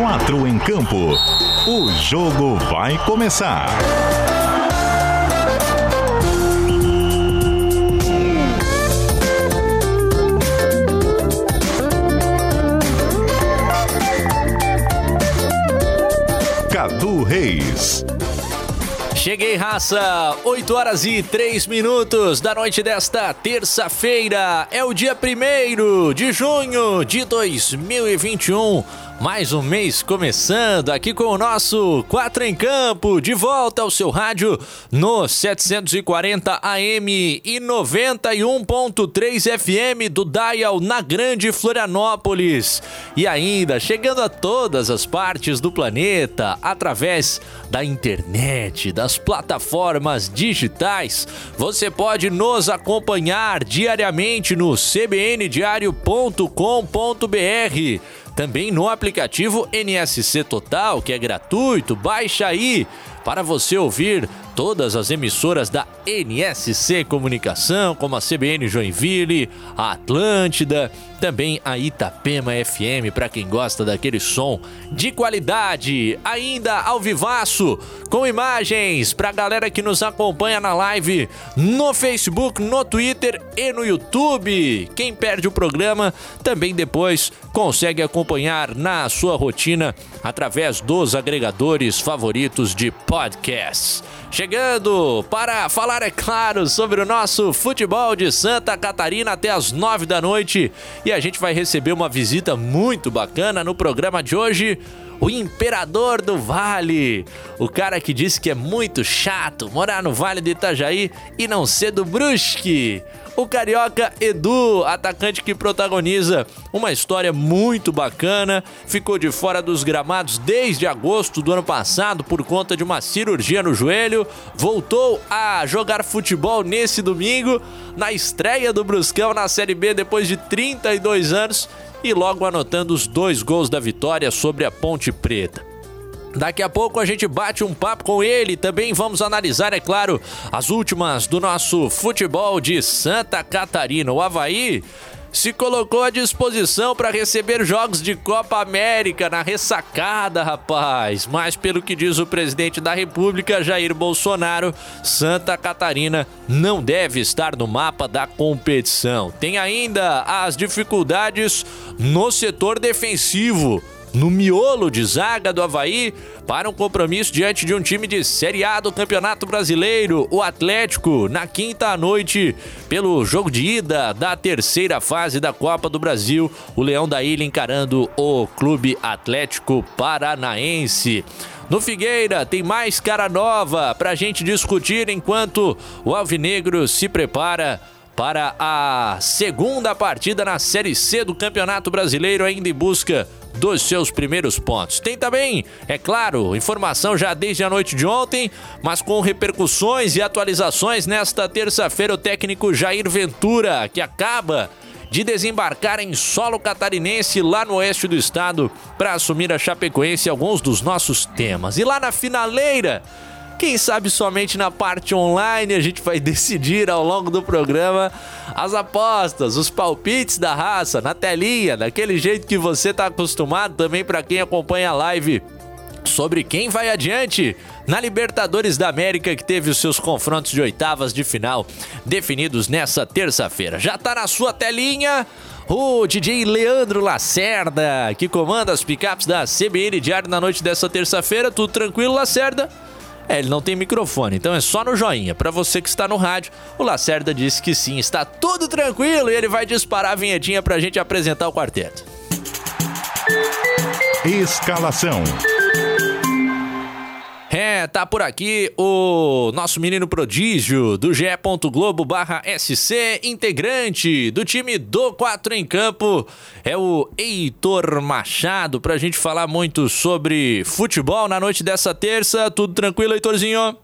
Quatro em campo. O jogo vai começar. Cadu Reis. Cheguei, raça! 8 horas e 3 minutos da noite desta terça-feira. É o dia 1 de junho de 2021. Mais um mês começando aqui com o nosso 4 em Campo, de volta ao seu rádio no 740 AM e 91.3 FM do Dial na Grande Florianópolis. E ainda chegando a todas as partes do planeta através da internet, das plataformas digitais. Você pode nos acompanhar diariamente no cbndiario.com.br também no aplicativo NSC Total, que é gratuito. Baixa aí para você ouvir todas as emissoras da NSC Comunicação, como a CBN Joinville, a Atlântida, também a Itapema FM, para quem gosta daquele som de qualidade. Ainda ao vivaço, com imagens para a galera que nos acompanha na live no Facebook, no Twitter e no YouTube. Quem perde o programa também depois consegue acompanhar na sua rotina através dos agregadores favoritos de podcasts. Chegando para falar, é claro, sobre o nosso futebol de Santa Catarina até as nove da noite. E a gente vai receber uma visita muito bacana no programa de hoje o imperador do Vale. O cara que disse que é muito chato morar no Vale de Itajaí e não ser do Brusque o carioca Edu, atacante que protagoniza uma história muito bacana, ficou de fora dos gramados desde agosto do ano passado por conta de uma cirurgia no joelho, voltou a jogar futebol nesse domingo, na estreia do Bruscão na Série B depois de 32 anos e logo anotando os dois gols da vitória sobre a Ponte Preta. Daqui a pouco a gente bate um papo com ele. Também vamos analisar, é claro, as últimas do nosso futebol de Santa Catarina. O Havaí se colocou à disposição para receber jogos de Copa América na ressacada, rapaz. Mas pelo que diz o presidente da República, Jair Bolsonaro, Santa Catarina não deve estar no mapa da competição. Tem ainda as dificuldades no setor defensivo no miolo de zaga do Havaí para um compromisso diante de um time de Série A do Campeonato Brasileiro, o Atlético, na quinta noite, pelo jogo de ida da terceira fase da Copa do Brasil, o Leão da Ilha encarando o Clube Atlético Paranaense. No Figueira tem mais cara nova para a gente discutir enquanto o Alvinegro se prepara para a segunda partida na Série C do Campeonato Brasileiro, ainda em busca dos seus primeiros pontos. Tem também, é claro, informação já desde a noite de ontem, mas com repercussões e atualizações nesta terça-feira, o técnico Jair Ventura, que acaba de desembarcar em solo catarinense lá no oeste do estado para assumir a Chapecoense alguns dos nossos temas. E lá na finaleira, quem sabe somente na parte online a gente vai decidir ao longo do programa as apostas, os palpites da raça na telinha, daquele jeito que você está acostumado também para quem acompanha a live sobre quem vai adiante na Libertadores da América que teve os seus confrontos de oitavas de final definidos nessa terça-feira. Já está na sua telinha o DJ Leandro Lacerda, que comanda as picapes da CBN Diário na noite dessa terça-feira. Tudo tranquilo, Lacerda? É, ele não tem microfone, então é só no joinha. Para você que está no rádio, o Lacerda disse que sim, está tudo tranquilo e ele vai disparar a vinhetinha pra gente apresentar o quarteto. Escalação. É, tá por aqui o nosso menino prodígio do GE. Globo barra SC, integrante do time do 4 em campo, é o Heitor Machado, pra gente falar muito sobre futebol na noite dessa terça. Tudo tranquilo, Heitorzinho?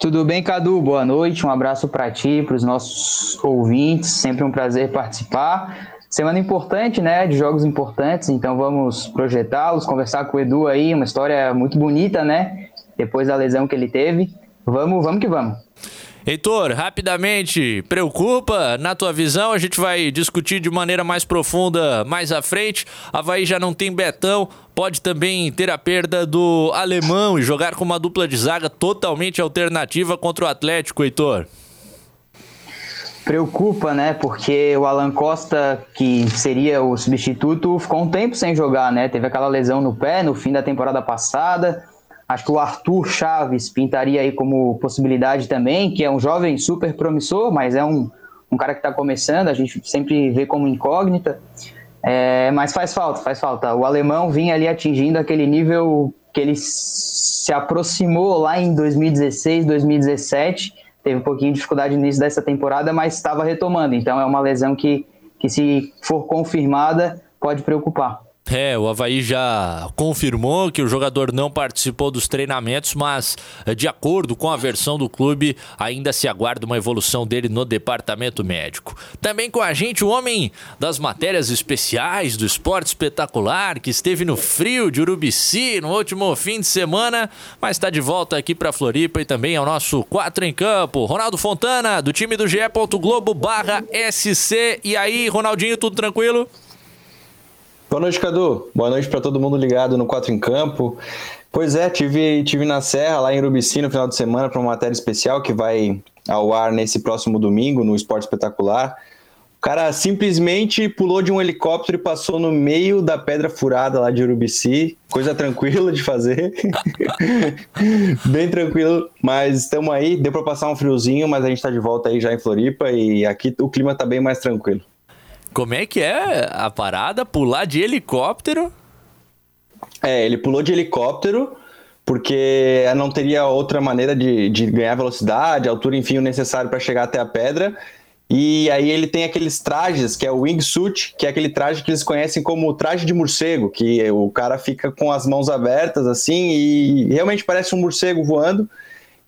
Tudo bem, Cadu? Boa noite, um abraço para ti, para os nossos ouvintes, sempre um prazer participar. Semana importante, né? De jogos importantes, então vamos projetá-los, conversar com o Edu aí, uma história muito bonita, né? Depois da lesão que ele teve. Vamos, vamos que vamos. Heitor, rapidamente, preocupa na tua visão? A gente vai discutir de maneira mais profunda mais à frente. Havaí já não tem Betão, pode também ter a perda do alemão e jogar com uma dupla de zaga totalmente alternativa contra o Atlético, Heitor. Preocupa, né? Porque o Alan Costa, que seria o substituto, ficou um tempo sem jogar, né? Teve aquela lesão no pé no fim da temporada passada Acho que o Arthur Chaves pintaria aí como possibilidade também, que é um jovem super promissor, mas é um, um cara que está começando, a gente sempre vê como incógnita. É, mas faz falta, faz falta. O alemão vinha ali atingindo aquele nível que ele se aproximou lá em 2016, 2017. Teve um pouquinho de dificuldade no início dessa temporada, mas estava retomando. Então é uma lesão que, que se for confirmada, pode preocupar. É, o Havaí já confirmou que o jogador não participou dos treinamentos, mas eh, de acordo com a versão do clube, ainda se aguarda uma evolução dele no departamento médico. Também com a gente o homem das matérias especiais do esporte espetacular, que esteve no frio de Urubici no último fim de semana, mas está de volta aqui para Floripa e também ao nosso 4 em campo. Ronaldo Fontana, do time do GE. Globo barra SC. E aí, Ronaldinho, tudo tranquilo? Boa noite, Cadu. Boa noite para todo mundo ligado no 4 em Campo. Pois é, tive, tive na Serra, lá em Urubici, no final de semana, para uma matéria especial que vai ao ar nesse próximo domingo, no Esporte Espetacular. O cara simplesmente pulou de um helicóptero e passou no meio da pedra furada lá de Urubici. Coisa tranquila de fazer. Bem tranquilo, mas estamos aí. Deu para passar um friozinho, mas a gente está de volta aí já em Floripa e aqui o clima está bem mais tranquilo. Como é que é a parada? Pular de helicóptero? É, ele pulou de helicóptero porque não teria outra maneira de, de ganhar velocidade, altura, enfim, o necessário para chegar até a pedra. E aí ele tem aqueles trajes, que é o wingsuit, que é aquele traje que eles conhecem como traje de morcego, que o cara fica com as mãos abertas assim e realmente parece um morcego voando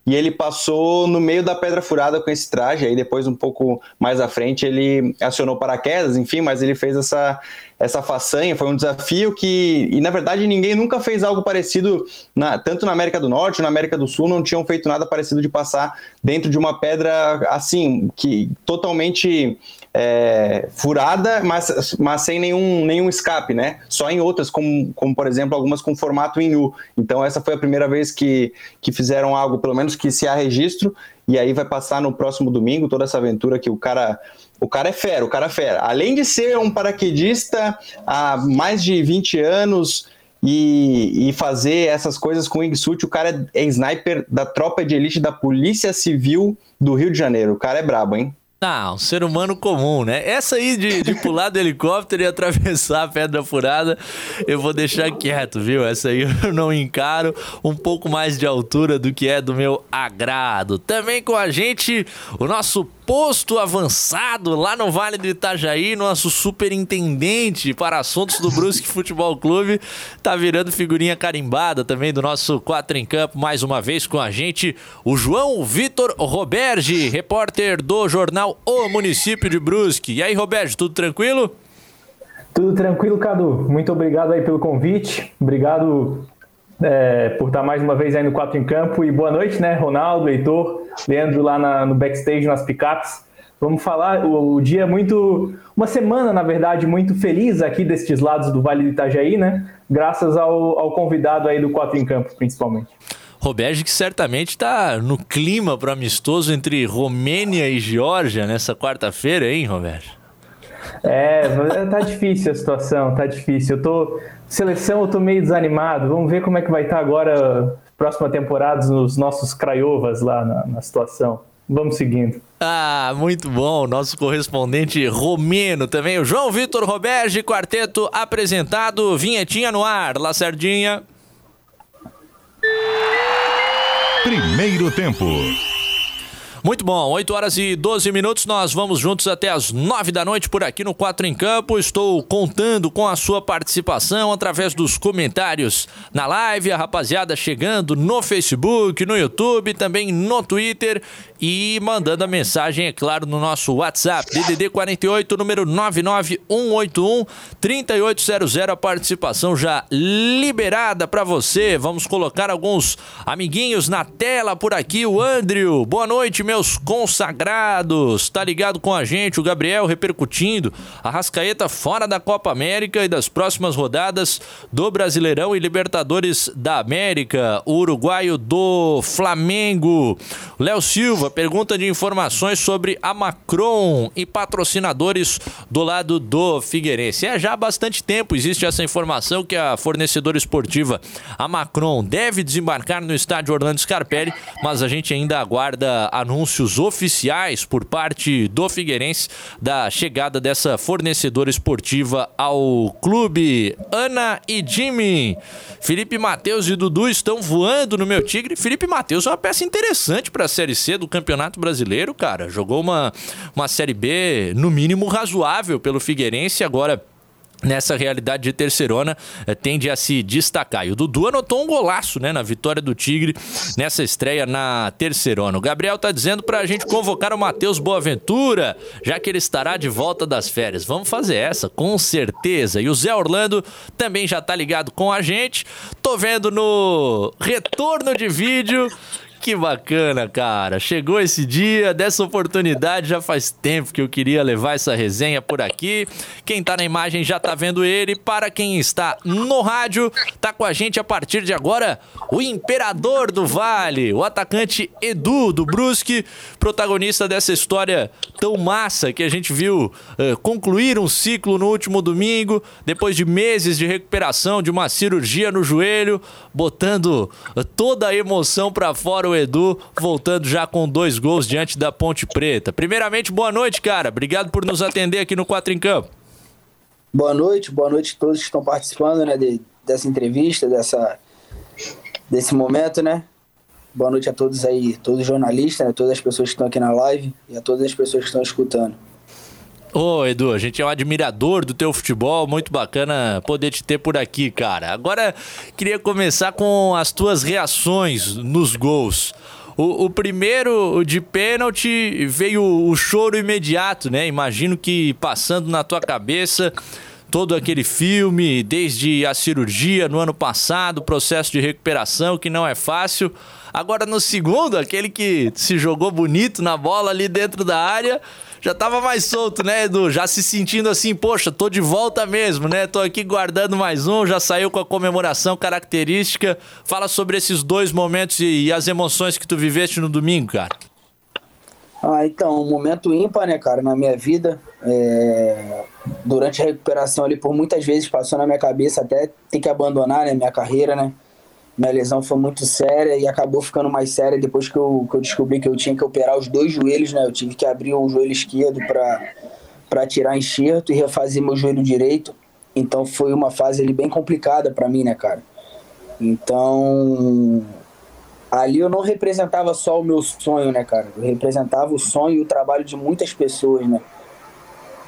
e ele passou no meio da pedra furada com esse traje. Aí depois, um pouco mais à frente, ele acionou paraquedas, enfim, mas ele fez essa, essa façanha. Foi um desafio que, e na verdade, ninguém nunca fez algo parecido, na, tanto na América do Norte, na América do Sul, não tinham feito nada parecido de passar dentro de uma pedra assim, que totalmente é, furada, mas, mas sem nenhum, nenhum escape, né? Só em outras, como, como por exemplo algumas com formato em U. Então essa foi a primeira vez que, que fizeram algo, pelo menos que se há registro, e aí vai passar no próximo domingo toda essa aventura que o cara o cara é fera, o cara é fera. Além de ser um paraquedista há mais de 20 anos e, e fazer essas coisas com wingsuit, o cara é sniper da tropa de elite da Polícia Civil do Rio de Janeiro. O cara é brabo, hein? Ah, um ser humano comum, né? Essa aí de, de pular do helicóptero e atravessar a pedra furada, eu vou deixar quieto, viu? Essa aí eu não encaro. Um pouco mais de altura do que é do meu agrado. Também com a gente, o nosso posto avançado lá no Vale do Itajaí, nosso superintendente para assuntos do Brusque Futebol Clube, tá virando figurinha carimbada também do nosso 4 em Campo, mais uma vez com a gente, o João Vitor Roberge, repórter do jornal O Município de Brusque. E aí, Roberge, tudo tranquilo? Tudo tranquilo, Cadu. Muito obrigado aí pelo convite. Obrigado é, por estar mais uma vez aí no 4 em Campo. E boa noite, né, Ronaldo, Heitor, Leandro lá na, no backstage, nas picapes. Vamos falar, o, o, dia é muito. Uma semana, na verdade, muito feliz aqui destes lados do Vale do Itajaí, né? Graças ao, ao convidado aí do 4 em Campo, principalmente. Roberge que certamente está no clima para amistoso entre Romênia e Geórgia nessa quarta-feira, hein, Roberge? É, tá difícil a situação, tá difícil. Eu tô seleção, eu tô meio desanimado. Vamos ver como é que vai estar tá agora próxima temporada nos nossos Craiovas lá na, na situação. Vamos seguindo. Ah, muito bom. Nosso correspondente romeno também, o João Vitor Roberge, quarteto apresentado, vinhetinha no ar. Lacerdinha. Primeiro tempo. Muito bom, 8 horas e 12 minutos, nós vamos juntos até as 9 da noite por aqui no 4 em Campo. Estou contando com a sua participação através dos comentários na live, a rapaziada chegando no Facebook, no YouTube, também no Twitter e mandando a mensagem, é claro, no nosso WhatsApp, DDD 48, número 99181 3800, a participação já liberada para você. Vamos colocar alguns amiguinhos na tela por aqui. O Andrew, boa noite, meu meus consagrados. Tá ligado com a gente, o Gabriel repercutindo. A Rascaeta fora da Copa América e das próximas rodadas do Brasileirão e Libertadores da América. O uruguaio do Flamengo. Léo Silva pergunta de informações sobre a Macron e patrocinadores do lado do Figueirense. É já há bastante tempo existe essa informação que a fornecedora esportiva, a Macron, deve desembarcar no estádio Orlando Scarpelli, mas a gente ainda aguarda anúncios oficiais por parte do Figueirense da chegada dessa fornecedora esportiva ao clube. Ana e Jimmy, Felipe Matheus e Dudu estão voando no meu Tigre. Felipe Matheus é uma peça interessante para a Série C do Campeonato Brasileiro, cara. Jogou uma, uma Série B, no mínimo, razoável pelo Figueirense. Agora nessa realidade de terceirona eh, tende a se destacar. E o Dudu anotou um golaço, né, na vitória do Tigre nessa estreia na terceirona. O Gabriel tá dizendo pra gente convocar o Matheus Boaventura, já que ele estará de volta das férias. Vamos fazer essa, com certeza. E o Zé Orlando também já tá ligado com a gente. Tô vendo no retorno de vídeo que bacana, cara. Chegou esse dia, dessa oportunidade, já faz tempo que eu queria levar essa resenha por aqui. Quem tá na imagem já tá vendo ele. Para quem está no rádio, tá com a gente a partir de agora o Imperador do Vale, o atacante Edu do Brusque, protagonista dessa história tão massa que a gente viu uh, concluir um ciclo no último domingo, depois de meses de recuperação de uma cirurgia no joelho, botando uh, toda a emoção para fora o Edu, voltando já com dois gols diante da Ponte Preta. Primeiramente, boa noite, cara. Obrigado por nos atender aqui no Quatro em Campo. Boa noite, boa noite a todos que estão participando né, de, dessa entrevista, dessa, desse momento, né? Boa noite a todos aí, todos os jornalistas, né, todas as pessoas que estão aqui na live e a todas as pessoas que estão escutando. Ô, Edu, a gente é um admirador do teu futebol, muito bacana poder te ter por aqui, cara. Agora, queria começar com as tuas reações nos gols. O, o, primeiro de pênalti veio o choro imediato, né? Imagino que passando na tua cabeça todo aquele filme, desde a cirurgia no ano passado, processo de recuperação que não é fácil. Agora no segundo, aquele que se jogou bonito na bola ali dentro da área, já tava mais solto, né, Edu? Já se sentindo assim, poxa, tô de volta mesmo, né? Tô aqui guardando mais um, já saiu com a comemoração característica. Fala sobre esses dois momentos e, e as emoções que tu viveste no domingo, cara. Ah, então, um momento ímpar, né, cara, na minha vida. É... Durante a recuperação ali, por muitas vezes passou na minha cabeça até ter que abandonar né, minha carreira, né? Minha lesão foi muito séria e acabou ficando mais séria depois que eu, que eu descobri que eu tinha que operar os dois joelhos, né? Eu tive que abrir o joelho esquerdo para tirar enxerto e refazer meu joelho direito. Então foi uma fase ali bem complicada para mim, né, cara? Então, ali eu não representava só o meu sonho, né, cara? Eu representava o sonho e o trabalho de muitas pessoas, né?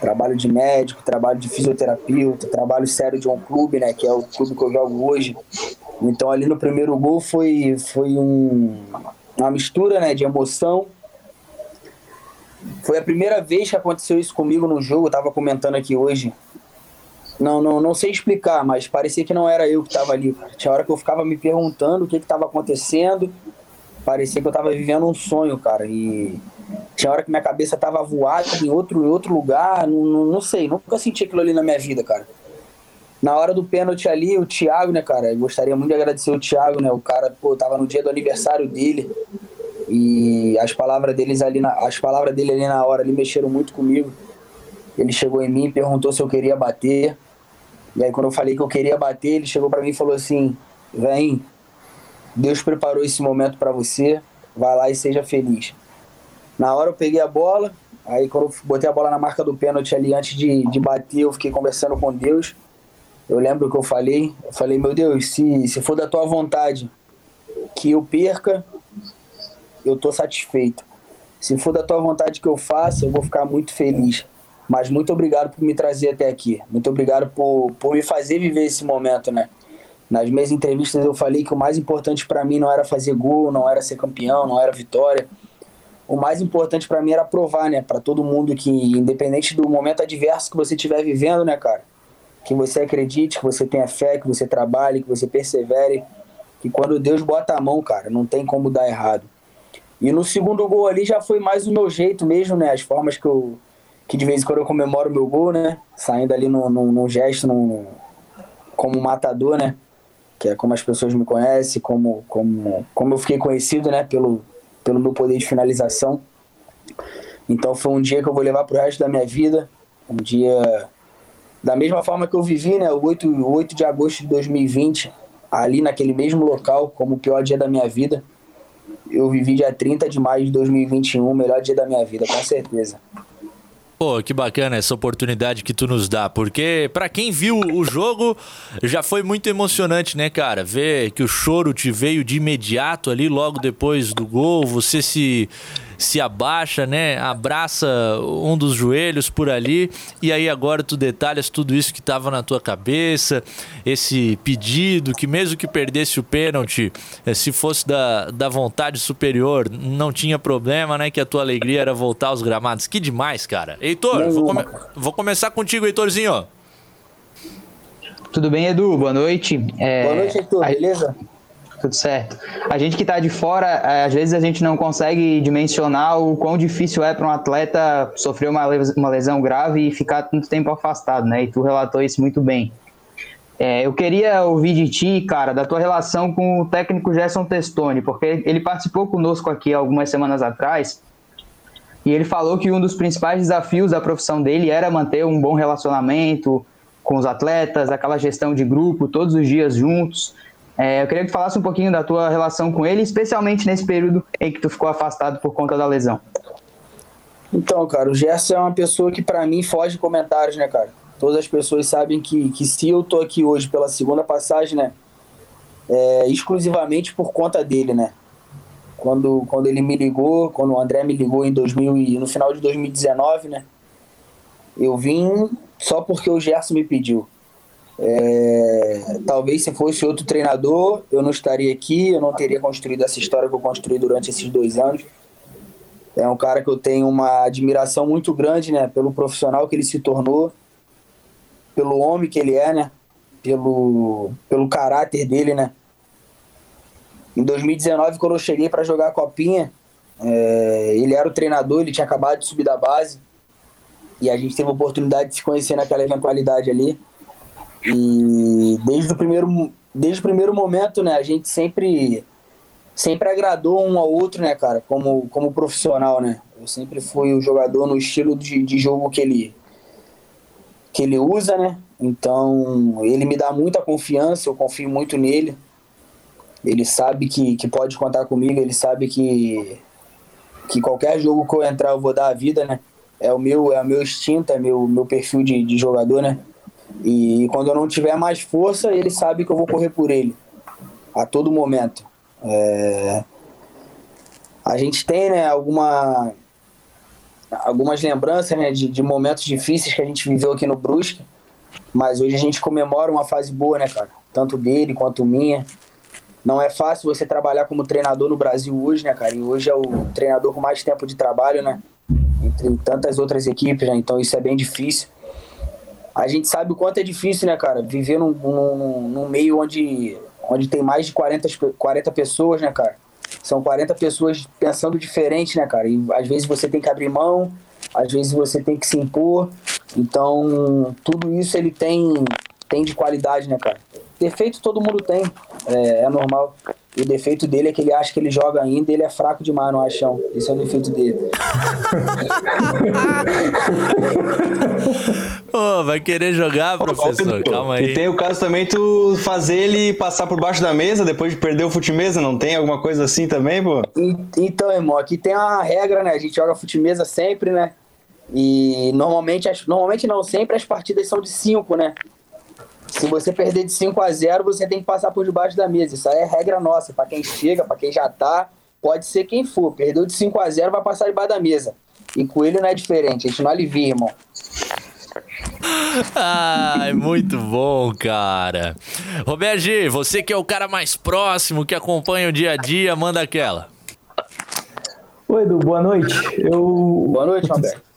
Trabalho de médico, trabalho de fisioterapeuta, trabalho sério de um clube, né? Que é o clube que eu jogo hoje. Então ali no primeiro gol foi, foi um, uma mistura né, de emoção. Foi a primeira vez que aconteceu isso comigo no jogo, eu tava comentando aqui hoje. Não, não, não sei explicar, mas parecia que não era eu que estava ali. Tinha hora que eu ficava me perguntando o que estava acontecendo. Parecia que eu estava vivendo um sonho, cara. E tinha hora que minha cabeça estava voada em outro, em outro lugar. Não, não, não sei, nunca senti aquilo ali na minha vida, cara. Na hora do pênalti ali, o Thiago, né, cara? Eu gostaria muito de agradecer o Thiago, né? O cara, pô, tava no dia do aniversário dele. E as palavras deles ali na, as palavras dele ali na hora ali mexeram muito comigo. Ele chegou em mim e perguntou se eu queria bater. E aí quando eu falei que eu queria bater, ele chegou para mim e falou assim: "Vem, Deus preparou esse momento para você, vai lá e seja feliz". Na hora eu peguei a bola, aí quando eu botei a bola na marca do pênalti ali antes de, de bater, eu fiquei conversando com Deus. Eu lembro que eu falei, eu falei, meu Deus, se, se for da tua vontade que eu perca, eu tô satisfeito. Se for da tua vontade que eu faça, eu vou ficar muito feliz. Mas muito obrigado por me trazer até aqui. Muito obrigado por, por me fazer viver esse momento, né? Nas minhas entrevistas eu falei que o mais importante para mim não era fazer gol, não era ser campeão, não era vitória. O mais importante para mim era provar, né, para todo mundo que independente do momento adverso que você estiver vivendo, né, cara, que você acredite, que você tenha fé, que você trabalhe, que você persevere, que quando Deus bota a mão, cara, não tem como dar errado. E no segundo gol ali já foi mais o meu jeito mesmo, né? As formas que eu. que de vez em quando eu comemoro o meu gol, né? Saindo ali num, num, num gesto, num, como matador, né? Que é como as pessoas me conhecem, como, como, como eu fiquei conhecido, né? Pelo, pelo meu poder de finalização. Então foi um dia que eu vou levar pro resto da minha vida. Um dia da mesma forma que eu vivi, né? O 8, 8 de agosto de 2020, ali naquele mesmo local, como o pior dia da minha vida eu vivi dia 30 de maio de 2021, o melhor dia da minha vida, com certeza. Pô, que bacana essa oportunidade que tu nos dá, porque para quem viu o jogo já foi muito emocionante, né, cara? Ver que o choro te veio de imediato ali logo depois do gol, você se se abaixa, né? Abraça um dos joelhos por ali e aí agora tu detalhas tudo isso que estava na tua cabeça, esse pedido que mesmo que perdesse o pênalti, eh, se fosse da, da vontade superior, não tinha problema, né? Que a tua alegria era voltar aos gramados. Que demais, cara. Heitor, vou, come vou começar contigo, Heitorzinho. Tudo bem, Edu? Boa noite. É... Boa noite, Heitor. Beleza? Tudo certo. A gente que está de fora, é, às vezes a gente não consegue dimensionar o quão difícil é para um atleta sofrer uma lesão grave e ficar tanto tempo afastado, né? E tu relatou isso muito bem. É, eu queria ouvir de ti, cara, da tua relação com o técnico Gerson Testoni, porque ele participou conosco aqui algumas semanas atrás e ele falou que um dos principais desafios da profissão dele era manter um bom relacionamento com os atletas, aquela gestão de grupo, todos os dias juntos. É, eu queria que falasse um pouquinho da tua relação com ele, especialmente nesse período em que tu ficou afastado por conta da lesão. Então, cara, o Gerson é uma pessoa que para mim foge de comentários, né, cara? Todas as pessoas sabem que, que se eu tô aqui hoje pela segunda passagem, né, é exclusivamente por conta dele, né? Quando, quando ele me ligou, quando o André me ligou em 2000 e no final de 2019, né? Eu vim só porque o Gerson me pediu. É, talvez se fosse outro treinador, eu não estaria aqui, eu não teria construído essa história que eu construí durante esses dois anos. É um cara que eu tenho uma admiração muito grande, né, pelo profissional que ele se tornou, pelo homem que ele é, né, pelo, pelo caráter dele, né. Em 2019, quando eu cheguei para jogar a copinha, é, ele era o treinador, ele tinha acabado de subir da base e a gente teve a oportunidade de se conhecer naquela eventualidade ali. E desde o primeiro, desde o primeiro momento, né, a gente sempre sempre agradou um ao outro, né, cara, como, como profissional, né? Eu sempre fui o jogador no estilo de, de jogo que ele que ele usa, né? Então, ele me dá muita confiança, eu confio muito nele. Ele sabe que, que pode contar comigo, ele sabe que que qualquer jogo que eu entrar eu vou dar a vida, né? É o meu, é o meu instinto, é meu meu perfil de, de jogador, né? E quando eu não tiver mais força, ele sabe que eu vou correr por ele a todo momento. É... A gente tem né, alguma... algumas lembranças né, de, de momentos difíceis que a gente viveu aqui no Brusque, mas hoje a gente comemora uma fase boa, né, cara? Tanto dele quanto minha. Não é fácil você trabalhar como treinador no Brasil hoje, né, cara? E hoje é o treinador com mais tempo de trabalho, né? Entre tantas outras equipes, né? Então isso é bem difícil a gente sabe o quanto é difícil, né, cara? Viver num, num, num meio onde, onde tem mais de 40, 40 pessoas, né, cara? São 40 pessoas pensando diferente, né, cara? E às vezes você tem que abrir mão, às vezes você tem que se impor. Então, tudo isso ele tem, tem de qualidade, né, cara? Defeito todo mundo tem, é, é normal. E o defeito dele é que ele acha que ele joga ainda e ele é fraco demais no achão. Esse é o defeito dele. Pô, vai querer jogar, professor? Calma aí. E tem o caso também tu fazer ele passar por baixo da mesa depois de perder o fute-mesa, não tem alguma coisa assim também, pô? Então, irmão, aqui tem uma regra, né? A gente joga fute-mesa sempre, né? E normalmente, normalmente não, sempre as partidas são de 5, né? Se você perder de 5 a 0, você tem que passar por debaixo da mesa. Isso aí é regra nossa, para quem chega, para quem já tá, pode ser quem for. Perdeu de 5 a 0, vai passar debaixo da mesa. E com ele não é diferente, a gente não alivia, irmão. Ai, muito bom, cara. Roberto G, você que é o cara mais próximo, que acompanha o dia a dia, manda aquela. Oi, Edu, boa noite. Eu... Boa noite, Roberto.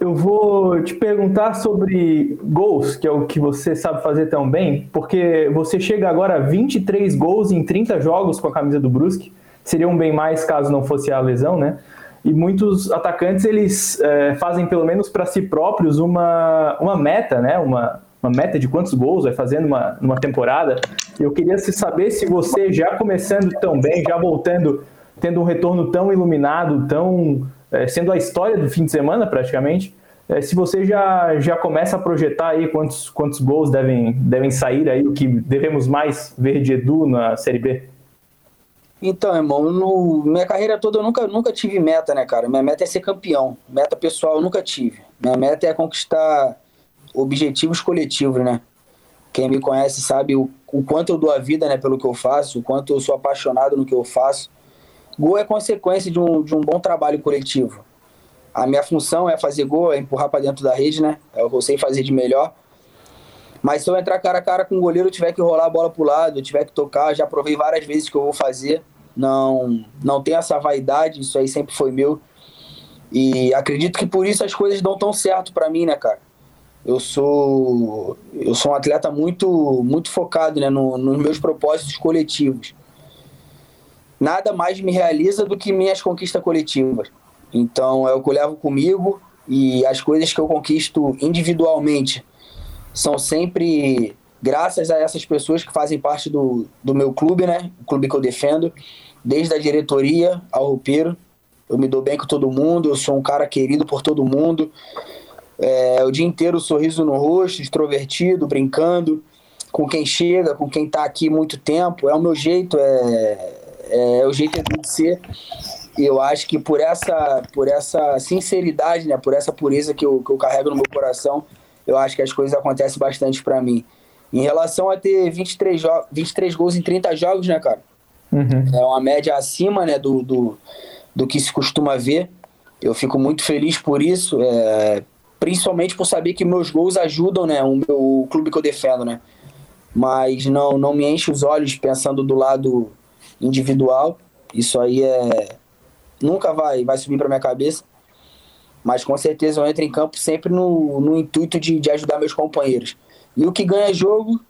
Eu vou te perguntar sobre gols, que é o que você sabe fazer tão bem, porque você chega agora a 23 gols em 30 jogos com a camisa do Brusque. seriam bem mais caso não fosse a lesão, né? E muitos atacantes eles é, fazem pelo menos para si próprios uma, uma meta, né? Uma, uma meta de quantos gols vai fazendo uma, numa temporada. Eu queria saber se você já começando tão bem, já voltando, tendo um retorno tão iluminado, tão é, sendo a história do fim de semana praticamente, é, se você já, já começa a projetar aí quantos, quantos gols devem, devem sair aí, o que devemos mais ver de Edu na Série B. Então, irmão, no, minha carreira toda eu nunca, nunca tive meta, né, cara? Minha meta é ser campeão. Meta pessoal eu nunca tive. Minha meta é conquistar objetivos coletivos, né? Quem me conhece sabe o, o quanto eu dou a vida, né, pelo que eu faço, o quanto eu sou apaixonado no que eu faço. Gol é consequência de um, de um bom trabalho coletivo. A minha função é fazer gol, é empurrar para dentro da rede, né? É eu sei fazer de melhor. Mas se eu entrar cara a cara com o goleiro, tiver que rolar a bola pro lado, tiver que tocar, já provei várias vezes que eu vou fazer. Não, não tem essa vaidade, isso aí sempre foi meu. E acredito que por isso as coisas dão tão certo para mim, né, cara? Eu sou eu sou um atleta muito muito focado, né, no, nos meus propósitos coletivos. Nada mais me realiza do que minhas conquistas coletivas. Então é o que eu levo comigo e as coisas que eu conquisto individualmente são sempre graças a essas pessoas que fazem parte do, do meu clube, né? O clube que eu defendo, desde a diretoria ao roupeiro. Eu me dou bem com todo mundo, eu sou um cara querido por todo mundo. É, o dia inteiro sorriso no rosto, extrovertido, brincando com quem chega, com quem está aqui muito tempo. É o meu jeito, é, é, é o jeito de ser. E eu acho que por essa, por essa sinceridade, né, por essa pureza que eu, que eu carrego no meu coração, eu acho que as coisas acontecem bastante para mim. Em relação a ter 23, 23 gols em 30 jogos, né, cara? Uhum. É uma média acima né, do, do, do que se costuma ver. Eu fico muito feliz por isso, é, principalmente por saber que meus gols ajudam né, o, meu, o clube que eu defendo, né? Mas não, não me enche os olhos pensando do lado individual. Isso aí é nunca vai, vai subir para minha cabeça. Mas com certeza eu entro em campo sempre no, no intuito de, de ajudar meus companheiros. E o que ganha jogo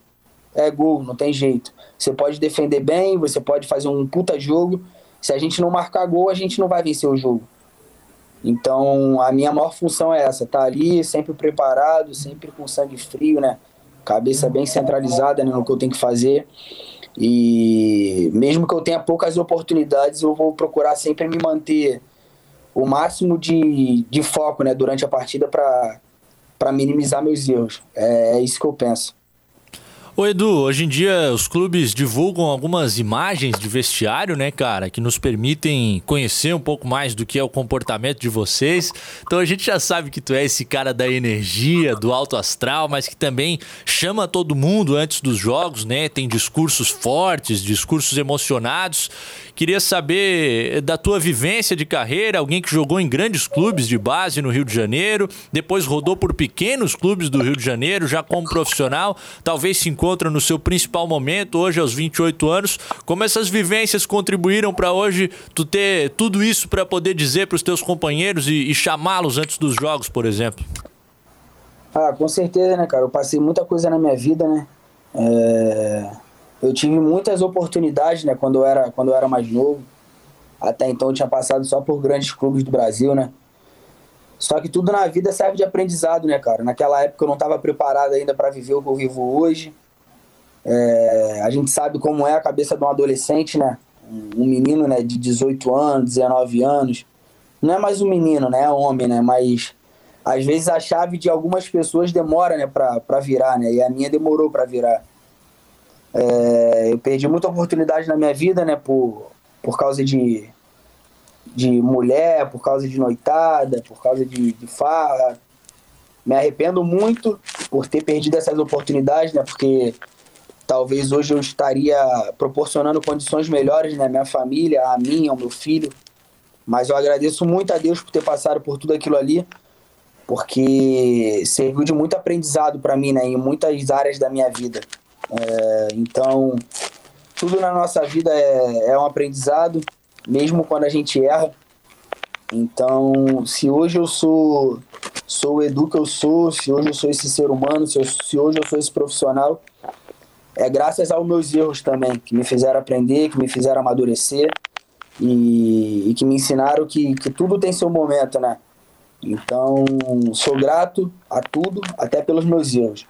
é gol, não tem jeito. Você pode defender bem, você pode fazer um puta jogo. Se a gente não marcar gol, a gente não vai vencer o jogo. Então, a minha maior função é essa, tá ali, sempre preparado, sempre com sangue frio, né? Cabeça bem centralizada né, no que eu tenho que fazer. E mesmo que eu tenha poucas oportunidades, eu vou procurar sempre me manter o máximo de, de foco né, durante a partida para minimizar meus erros. É, é isso que eu penso. Ô Edu, hoje em dia os clubes divulgam algumas imagens de vestiário, né, cara, que nos permitem conhecer um pouco mais do que é o comportamento de vocês. Então a gente já sabe que tu é esse cara da energia, do alto astral, mas que também chama todo mundo antes dos jogos, né? Tem discursos fortes, discursos emocionados. Queria saber da tua vivência de carreira, alguém que jogou em grandes clubes de base no Rio de Janeiro, depois rodou por pequenos clubes do Rio de Janeiro, já como profissional, talvez se encontra no seu principal momento, hoje aos 28 anos. Como essas vivências contribuíram para hoje tu ter tudo isso para poder dizer para os teus companheiros e, e chamá-los antes dos jogos, por exemplo? Ah, com certeza, né, cara? Eu passei muita coisa na minha vida, né? É eu tive muitas oportunidades, né, quando eu era, quando eu era mais novo. Até então eu tinha passado só por grandes clubes do Brasil, né? Só que tudo na vida serve de aprendizado, né, cara? Naquela época eu não estava preparado ainda para viver o que eu vivo hoje. É, a gente sabe como é a cabeça de um adolescente, né? Um menino, né, de 18 anos, 19 anos. Não é mais um menino, né? É homem, né? Mas às vezes a chave de algumas pessoas demora, né, para virar, né? E a minha demorou para virar. É, eu perdi muita oportunidade na minha vida, né, por, por causa de, de mulher, por causa de noitada, por causa de, de farra. Me arrependo muito por ter perdido essas oportunidades, né, porque talvez hoje eu estaria proporcionando condições melhores né, minha família, a mim, ao meu filho. Mas eu agradeço muito a Deus por ter passado por tudo aquilo ali, porque serviu de muito aprendizado para mim, né, em muitas áreas da minha vida. É, então, tudo na nossa vida é, é um aprendizado, mesmo quando a gente erra. Então, se hoje eu sou, sou o Edu que eu sou, se hoje eu sou esse ser humano, se, eu, se hoje eu sou esse profissional, é graças aos meus erros também, que me fizeram aprender, que me fizeram amadurecer. e, e que me ensinaram que, que tudo tem seu momento, né? Então, sou grato a tudo, até pelos meus erros.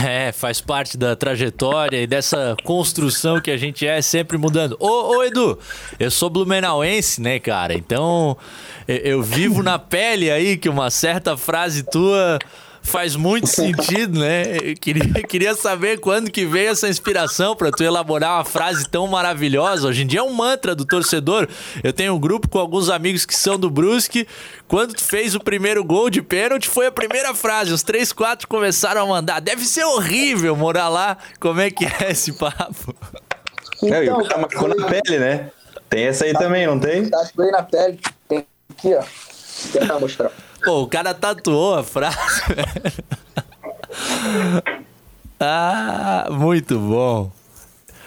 É, faz parte da trajetória e dessa construção que a gente é sempre mudando. Ô, ô Edu, eu sou blumenauense, né, cara? Então, eu, eu vivo na pele aí que uma certa frase tua faz muito sentido, né? Eu queria, queria saber quando que veio essa inspiração para tu elaborar uma frase tão maravilhosa. Hoje em dia é um mantra do torcedor. Eu tenho um grupo com alguns amigos que são do Brusque. Quando tu fez o primeiro gol de pênalti, foi a primeira frase. Os três, quatro começaram a mandar. Deve ser horrível morar lá. Como é que é esse papo? Então, é, o cara marcou na pele, né? Tem essa aí tá, também, não tem? Tá na pele. Tem aqui, ó. Vou tentar mostrar. Pô, o cara tatuou a frase. ah, muito bom.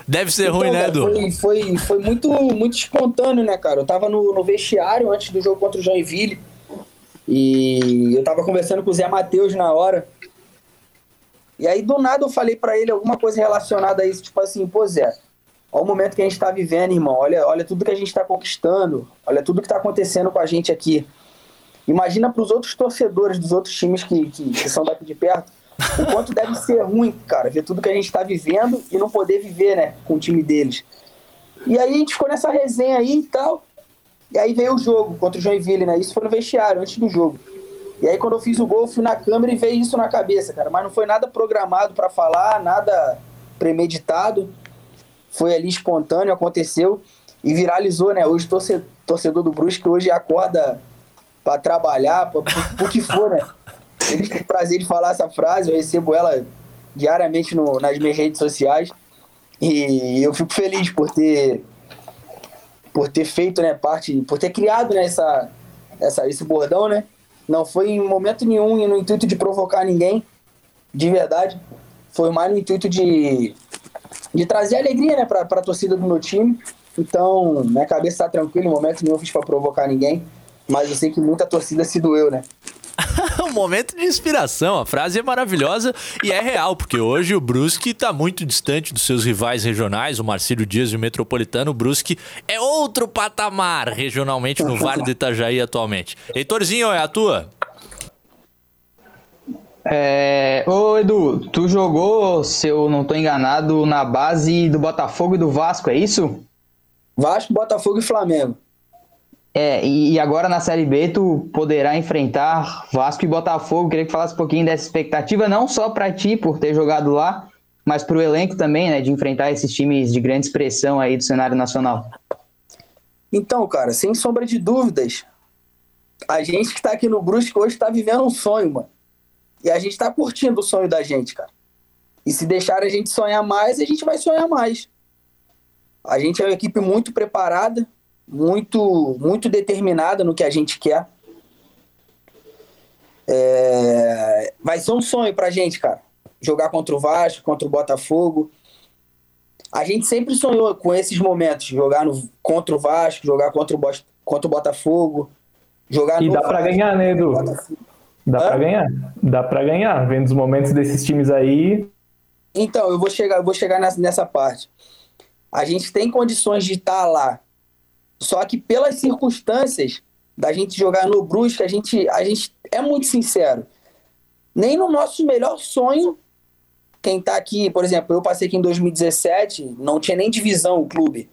Deve ser então, ruim, né, Edu? Foi, foi, foi, muito, muito espontâneo, né, cara? Eu tava no, no vestiário antes do jogo contra o Joinville. E eu tava conversando com o Zé Matheus na hora. E aí, do nada, eu falei para ele alguma coisa relacionada a isso. Tipo assim, pô, Zé, olha o momento que a gente tá vivendo, irmão. Olha, olha tudo que a gente tá conquistando. Olha tudo que tá acontecendo com a gente aqui. Imagina para os outros torcedores dos outros times que, que, que, são daqui de perto, o quanto deve ser ruim, cara, ver tudo que a gente está vivendo e não poder viver, né, com o time deles. E aí a gente ficou nessa resenha aí e tal. E aí veio o jogo contra o Joinville, né? Isso foi no vestiário, antes do jogo. E aí quando eu fiz o gol, fui na câmera e veio isso na cabeça, cara. Mas não foi nada programado para falar, nada premeditado. Foi ali espontâneo, aconteceu e viralizou, né? Hoje torcedor do Brusque hoje acorda para trabalhar, pra, por, que for, né? Eles têm prazer de falar essa frase, eu recebo ela diariamente no, nas minhas redes sociais e eu fico feliz por ter por ter feito, né, parte, por ter criado né, essa, essa, esse bordão, né? Não foi em momento nenhum no intuito de provocar ninguém, de verdade. Foi mais no intuito de, de trazer alegria, né, para a torcida do meu time. Então, minha cabeça está tranquila, em momento nenhum eu fiz para provocar ninguém. Mas eu sei que muita torcida se doeu, né? um momento de inspiração. A frase é maravilhosa e é real, porque hoje o Brusque está muito distante dos seus rivais regionais, o Marcílio Dias e o Metropolitano. O Brusque é outro patamar regionalmente no Vale do Itajaí atualmente. Heitorzinho, é a tua? É... Ô Edu, tu jogou, se eu não estou enganado, na base do Botafogo e do Vasco, é isso? Vasco, Botafogo e Flamengo. É, e agora na Série B tu poderá enfrentar Vasco e Botafogo. Queria que falasse um pouquinho dessa expectativa, não só para ti por ter jogado lá, mas para o elenco também, né, de enfrentar esses times de grande expressão aí do cenário nacional. Então, cara, sem sombra de dúvidas, a gente que está aqui no Brusque hoje está vivendo um sonho, mano. E a gente está curtindo o sonho da gente, cara. E se deixar a gente sonhar mais, a gente vai sonhar mais. A gente é uma equipe muito preparada, muito, muito determinada no que a gente quer. É... Vai ser um sonho pra gente, cara. Jogar contra o Vasco, contra o Botafogo. A gente sempre sonhou com esses momentos, jogar no, contra o Vasco, jogar contra o, contra o Botafogo, jogar E dá para ganhar, né, Edu? Dá para ganhar. Dá para ganhar, vendo os momentos desses times aí. Então, eu vou chegar, eu vou chegar nessa, nessa parte. A gente tem condições de estar tá lá só que pelas circunstâncias da gente jogar no Brusque, a gente, a gente é muito sincero. Nem no nosso melhor sonho, quem tá aqui, por exemplo, eu passei aqui em 2017, não tinha nem divisão o clube.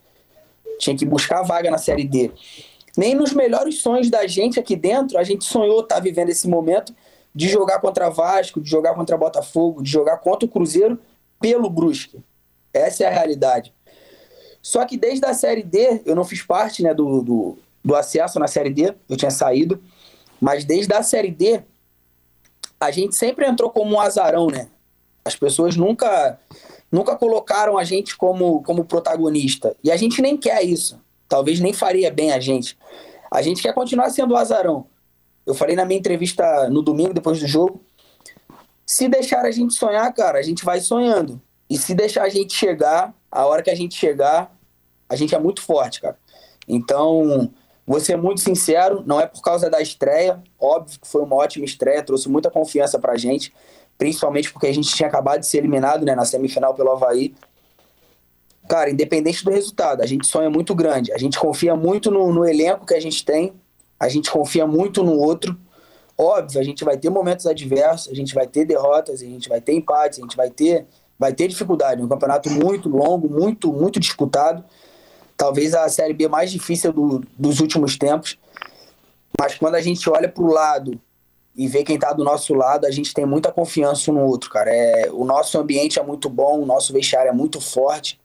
Tinha que buscar vaga na Série D. Nem nos melhores sonhos da gente aqui dentro, a gente sonhou estar tá vivendo esse momento de jogar contra Vasco, de jogar contra Botafogo, de jogar contra o Cruzeiro pelo Brusque. Essa é a realidade. Só que desde a Série D, eu não fiz parte né, do, do, do acesso na Série D, eu tinha saído. Mas desde a Série D, a gente sempre entrou como um azarão, né? As pessoas nunca nunca colocaram a gente como, como protagonista. E a gente nem quer isso. Talvez nem faria bem a gente. A gente quer continuar sendo o azarão. Eu falei na minha entrevista no domingo, depois do jogo. Se deixar a gente sonhar, cara, a gente vai sonhando. E se deixar a gente chegar, a hora que a gente chegar, a gente é muito forte, cara. Então, vou ser muito sincero, não é por causa da estreia, óbvio que foi uma ótima estreia, trouxe muita confiança pra gente, principalmente porque a gente tinha acabado de ser eliminado né, na semifinal pelo Havaí. cara, independente do resultado, a gente sonha muito grande. A gente confia muito no, no elenco que a gente tem, a gente confia muito no outro. Óbvio, a gente vai ter momentos adversos, a gente vai ter derrotas, a gente vai ter empates, a gente vai ter, vai ter dificuldade. Um campeonato muito longo, muito, muito disputado. Talvez a Série B mais difícil do, dos últimos tempos. Mas quando a gente olha para o lado e vê quem está do nosso lado, a gente tem muita confiança no outro, cara. É, o nosso ambiente é muito bom, o nosso vestiário é muito forte.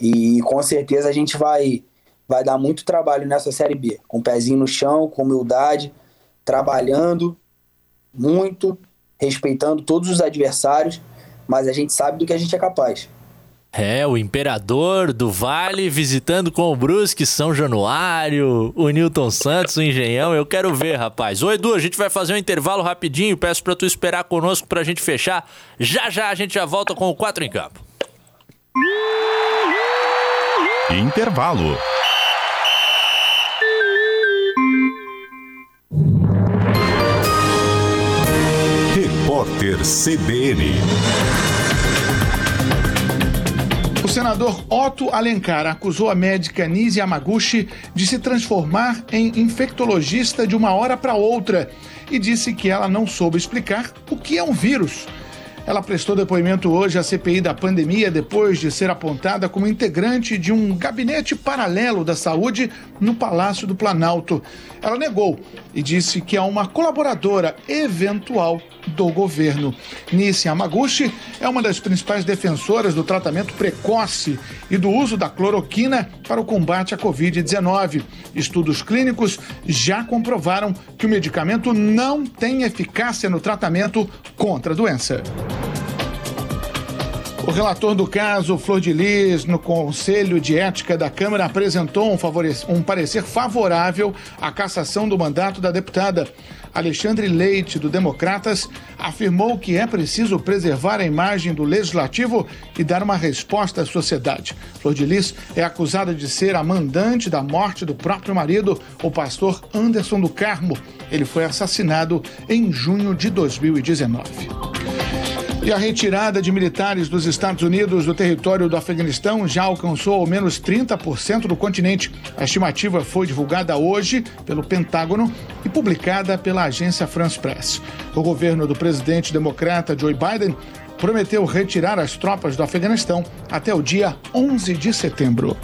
E com certeza a gente vai, vai dar muito trabalho nessa Série B. Com o pezinho no chão, com humildade trabalhando muito, respeitando todos os adversários, mas a gente sabe do que a gente é capaz. É, o Imperador do Vale visitando com o Brusque, São Januário, o Newton Santos, o Engenhão. Eu quero ver, rapaz. Ô, Edu, a gente vai fazer um intervalo rapidinho. Peço pra tu esperar conosco pra gente fechar. Já já a gente já volta com o 4 em campo. Intervalo. Repórter CBN. O senador Otto Alencar acusou a médica Nise Yamaguchi de se transformar em infectologista de uma hora para outra e disse que ela não soube explicar o que é um vírus. Ela prestou depoimento hoje à CPI da pandemia depois de ser apontada como integrante de um gabinete paralelo da saúde no Palácio do Planalto. Ela negou e disse que é uma colaboradora eventual do governo. Nissi Yamaguchi é uma das principais defensoras do tratamento precoce e do uso da cloroquina para o combate à Covid-19. Estudos clínicos já comprovaram que o medicamento não tem eficácia no tratamento contra a doença. O relator do caso, Flor de Lis, no Conselho de Ética da Câmara, apresentou um, um, parecer favorável à cassação do mandato da deputada. Alexandre Leite, do Democratas, afirmou que é preciso preservar a imagem do Legislativo e dar uma resposta à sociedade. Flor de Lis é acusada de ser a mandante da morte do próprio marido, o pastor Anderson do Carmo. Ele foi assassinado em junho de 2019. E a retirada de militares dos Estados Unidos do território do Afeganistão já alcançou ao menos 30% do continente. A estimativa foi divulgada hoje pelo Pentágono e publicada pela agência France Press. O governo do presidente democrata Joe Biden prometeu retirar as tropas do Afeganistão até o dia 11 de setembro.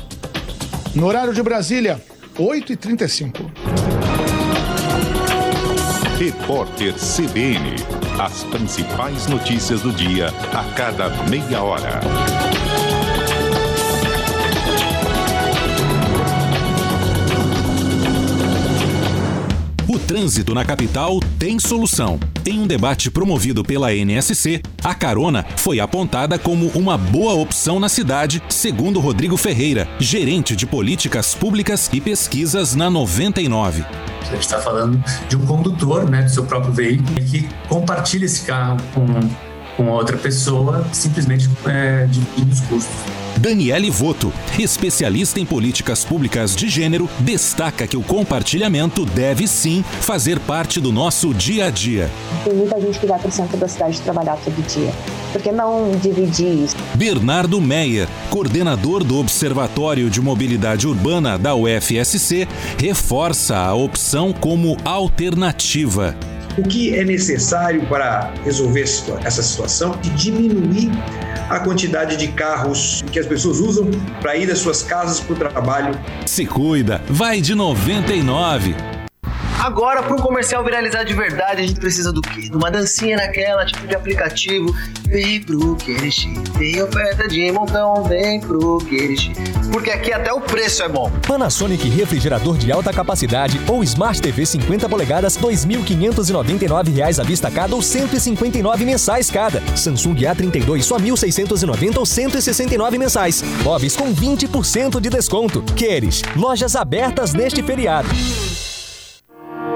No horário de Brasília, 8h35. Repórter CBN. As principais notícias do dia a cada meia hora. O trânsito na capital tem solução. Em um debate promovido pela NSC, a carona foi apontada como uma boa opção na cidade, segundo Rodrigo Ferreira, gerente de políticas públicas e pesquisas na 99. A gente está falando de um condutor né, do seu próprio veículo que compartilha esse carro com, com outra pessoa, simplesmente é, dividindo os custos. Daniele Voto, especialista em políticas públicas de gênero, destaca que o compartilhamento deve sim fazer parte do nosso dia a dia. Tem muita gente que vai para o centro da cidade trabalhar todo dia. Por que não dividir isso? Bernardo Meyer, coordenador do Observatório de Mobilidade Urbana da UFSC, reforça a opção como alternativa. O que é necessário para resolver essa situação e diminuir a quantidade de carros que as pessoas usam para ir das suas casas para o trabalho. Se cuida, vai de 99. Agora, para um comercial viralizar de verdade, a gente precisa do quê? De uma dancinha naquela, tipo de aplicativo. Vem pro Querish, tem oferta de montão, vem pro Querish. Porque aqui até o preço é bom. Panasonic refrigerador de alta capacidade ou Smart TV 50 polegadas, R$ 2.599 à vista cada ou 159 mensais cada. Samsung A32 só 1.690 ou 169 mensais. Móveis com 20% de desconto. Queres? Lojas abertas neste feriado.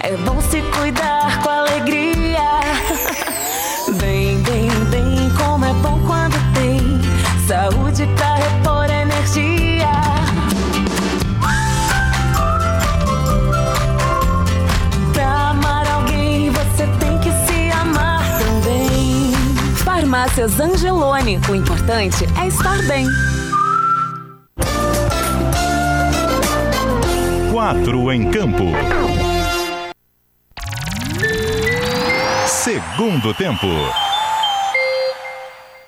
É bom se cuidar com alegria. Bem, bem, bem, como é bom quando tem saúde pra repor energia. Pra amar alguém, você tem que se amar também. Farmácias Angelone, o importante é estar bem. Quatro em campo. Segundo tempo.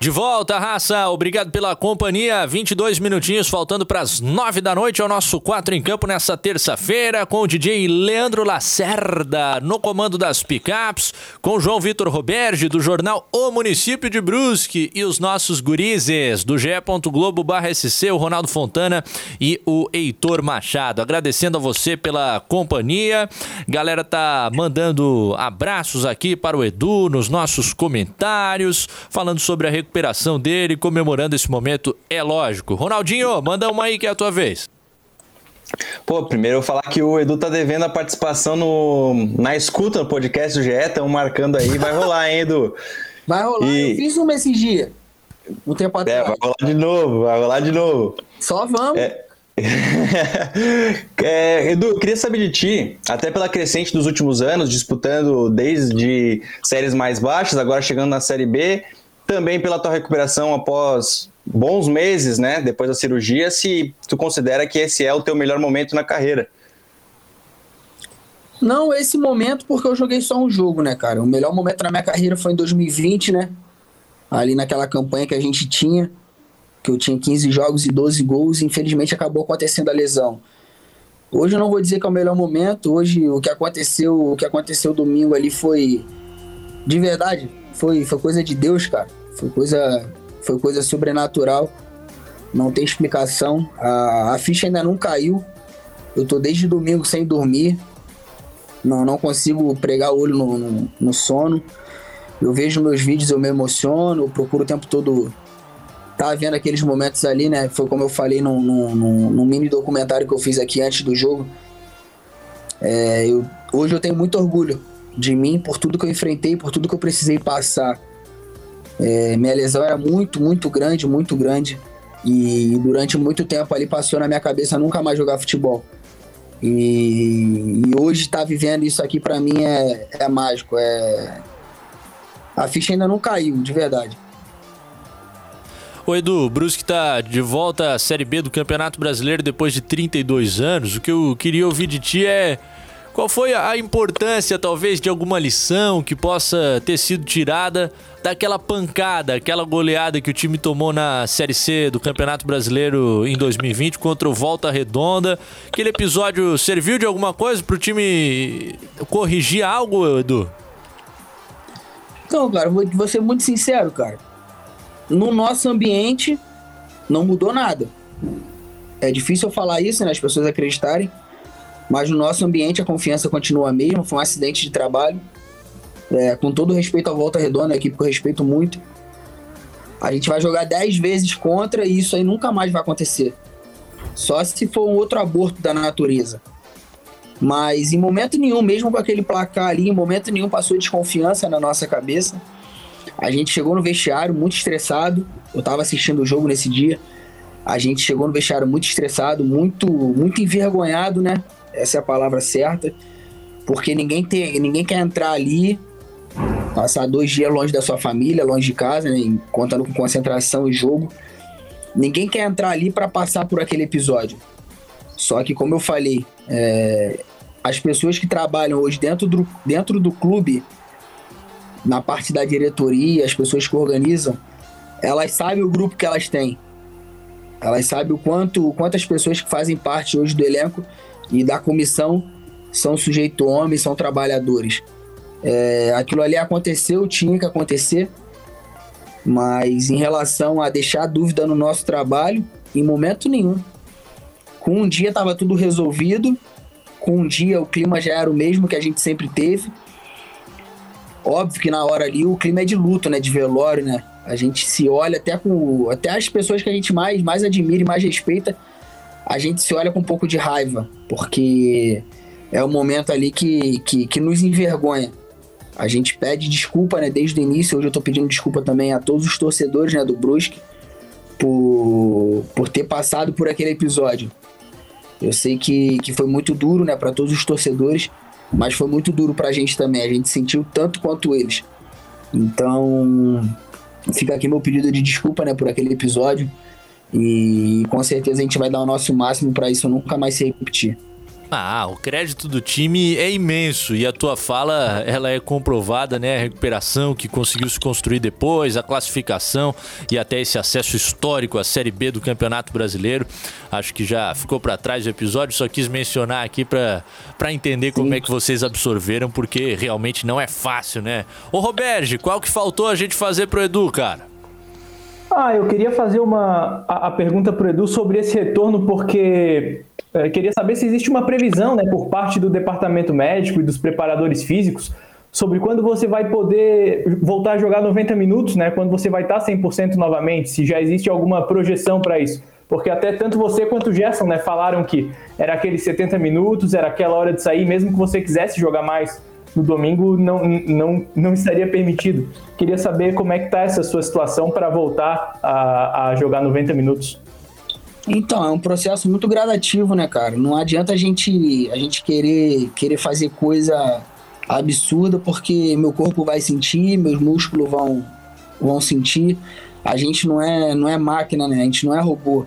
De volta, raça. Obrigado pela companhia. 22 minutinhos faltando para as 9 da noite. É o nosso 4 em campo nessa terça-feira com o DJ Leandro Lacerda no comando das picapes, com João Vitor Roberge do jornal O Município de Brusque e os nossos gurizes do ge.globo/sc, o Ronaldo Fontana e o Heitor Machado. Agradecendo a você pela companhia. Galera tá mandando abraços aqui para o Edu nos nossos comentários, falando sobre a recuperação dele, comemorando esse momento, é lógico. Ronaldinho, manda uma aí que é a tua vez. Pô, primeiro eu vou falar que o Edu tá devendo a participação no, na escuta no podcast do GE, estão marcando aí, vai rolar, hein, Edu? Vai rolar, E- eu fiz uma esses dias. Um tempo É, atrás. vai rolar de novo, vai rolar de novo. Só vamos. É, Edu, eu queria saber de ti, até pela crescente dos últimos anos, disputando desde séries mais baixas, agora chegando na Série B, também pela tua recuperação após bons meses, né, depois da cirurgia, se tu considera que esse é o teu melhor momento na carreira. Não, esse momento porque eu joguei só um jogo, né, cara? O melhor momento na minha carreira foi em 2020, né? Ali naquela campanha que a gente tinha, que eu tinha 15 jogos e 12 gols, e infelizmente acabou acontecendo a lesão. Hoje eu não vou dizer que é o melhor momento, hoje o que aconteceu, o que aconteceu domingo ali foi de verdade, foi, foi coisa de Deus, cara. Foi coisa, foi coisa sobrenatural. Não tem explicação. A, a ficha ainda não caiu. Eu tô desde domingo sem dormir. Não, não consigo pregar o olho no, no, no sono. Eu vejo meus vídeos, eu me emociono, eu procuro o tempo todo tá vendo aqueles momentos ali, né? Foi como eu falei num, num mini documentário que eu fiz aqui antes do jogo. É, eu- hoje eu tenho muito orgulho de mim por tudo que eu enfrentei, por tudo que eu precisei passar. É, minha lesão era muito, muito grande, muito grande. E durante muito tempo ali passou na minha cabeça nunca mais jogar futebol. E, e hoje estar vivendo isso aqui pra mim é, é mágico. É... A ficha ainda não caiu, de verdade. Ô Edu, Brusque tá de volta à Série B do Campeonato Brasileiro depois de 32 anos. O que eu queria ouvir de ti é qual foi a importância, talvez, de alguma lição que possa ter sido tirada daquela pancada, aquela goleada que o time tomou na Série C do Campeonato Brasileiro em 2020 contra o Volta Redonda. Aquele episódio serviu de alguma coisa pro time corrigir algo, Edu? Então, cara, vou ser muito sincero, cara. No nosso ambiente, não mudou nada. É difícil eu falar isso, né? As pessoas acreditarem. Mas no nosso ambiente a confiança continua a mesma. Foi um acidente de trabalho. É, com todo respeito à Volta Redonda, a equipe que eu respeito muito. A gente vai jogar 10 vezes contra e isso aí nunca mais vai acontecer. Só se for um outro aborto da natureza. Mas em momento nenhum, mesmo com aquele placar ali, em momento nenhum passou desconfiança na nossa cabeça. A gente chegou no vestiário muito estressado. Eu tava assistindo o jogo nesse dia. A gente chegou no vestiário muito estressado, muito, muito envergonhado, né? Essa é a palavra certa. Porque ninguém, tem, ninguém quer entrar ali, passar dois dias longe da sua família, longe de casa, né? contando com concentração e jogo. Ninguém quer entrar ali para passar por aquele episódio. Só que, como eu falei, é, as pessoas que trabalham hoje dentro do, dentro do clube, na parte da diretoria, as pessoas que organizam, elas sabem o grupo que elas têm. Elas sabem o quanto, quantas pessoas que fazem parte hoje do elenco e da comissão são sujeitos homens, são trabalhadores. É, aquilo ali aconteceu, tinha que acontecer, mas em relação a deixar dúvida no nosso trabalho, em momento nenhum. Com um dia estava tudo resolvido, com um dia o clima já era o mesmo que a gente sempre teve. Óbvio que na hora ali o clima é de luto, né? De velório, né? A gente se olha até com. Até as pessoas que a gente mais, mais admira e mais respeita, a gente se olha com um pouco de raiva, porque é o momento ali que, que, que nos envergonha. A gente pede desculpa, né, desde o início. Hoje eu tô pedindo desculpa também a todos os torcedores, né, do Brusque por, por ter passado por aquele episódio. Eu sei que, que foi muito duro, né, para todos os torcedores, mas foi muito duro pra gente também. A gente sentiu tanto quanto eles. Então, fica aqui meu pedido de desculpa, né, por aquele episódio. E com certeza a gente vai dar o nosso máximo para isso nunca mais se repetir. Ah, o crédito do time é imenso e a tua fala ela é comprovada, né? A recuperação que conseguiu se construir depois, a classificação e até esse acesso histórico à Série B do Campeonato Brasileiro. Acho que já ficou para trás o episódio, só quis mencionar aqui para entender como Sim. é que vocês absorveram, porque realmente não é fácil, né? Ô Roberge, qual que faltou a gente fazer pro Edu, cara? Ah, eu queria fazer uma a, a pergunta pro Edu sobre esse retorno, porque é, queria saber se existe uma previsão né, por parte do departamento médico e dos preparadores físicos sobre quando você vai poder voltar a jogar 90 minutos, né, quando você vai estar 100% novamente, se já existe alguma projeção para isso. Porque até tanto você quanto o Gerson né, falaram que era aqueles 70 minutos, era aquela hora de sair, mesmo que você quisesse jogar mais no domingo, não, não, não estaria permitido. Queria saber como é que está essa sua situação para voltar a, a jogar 90 minutos. Então, é um processo muito gradativo, né, cara? Não adianta a gente, a gente querer, querer fazer coisa absurda, porque meu corpo vai sentir, meus músculos vão, vão sentir. A gente não é, não é máquina, né? A gente não é robô.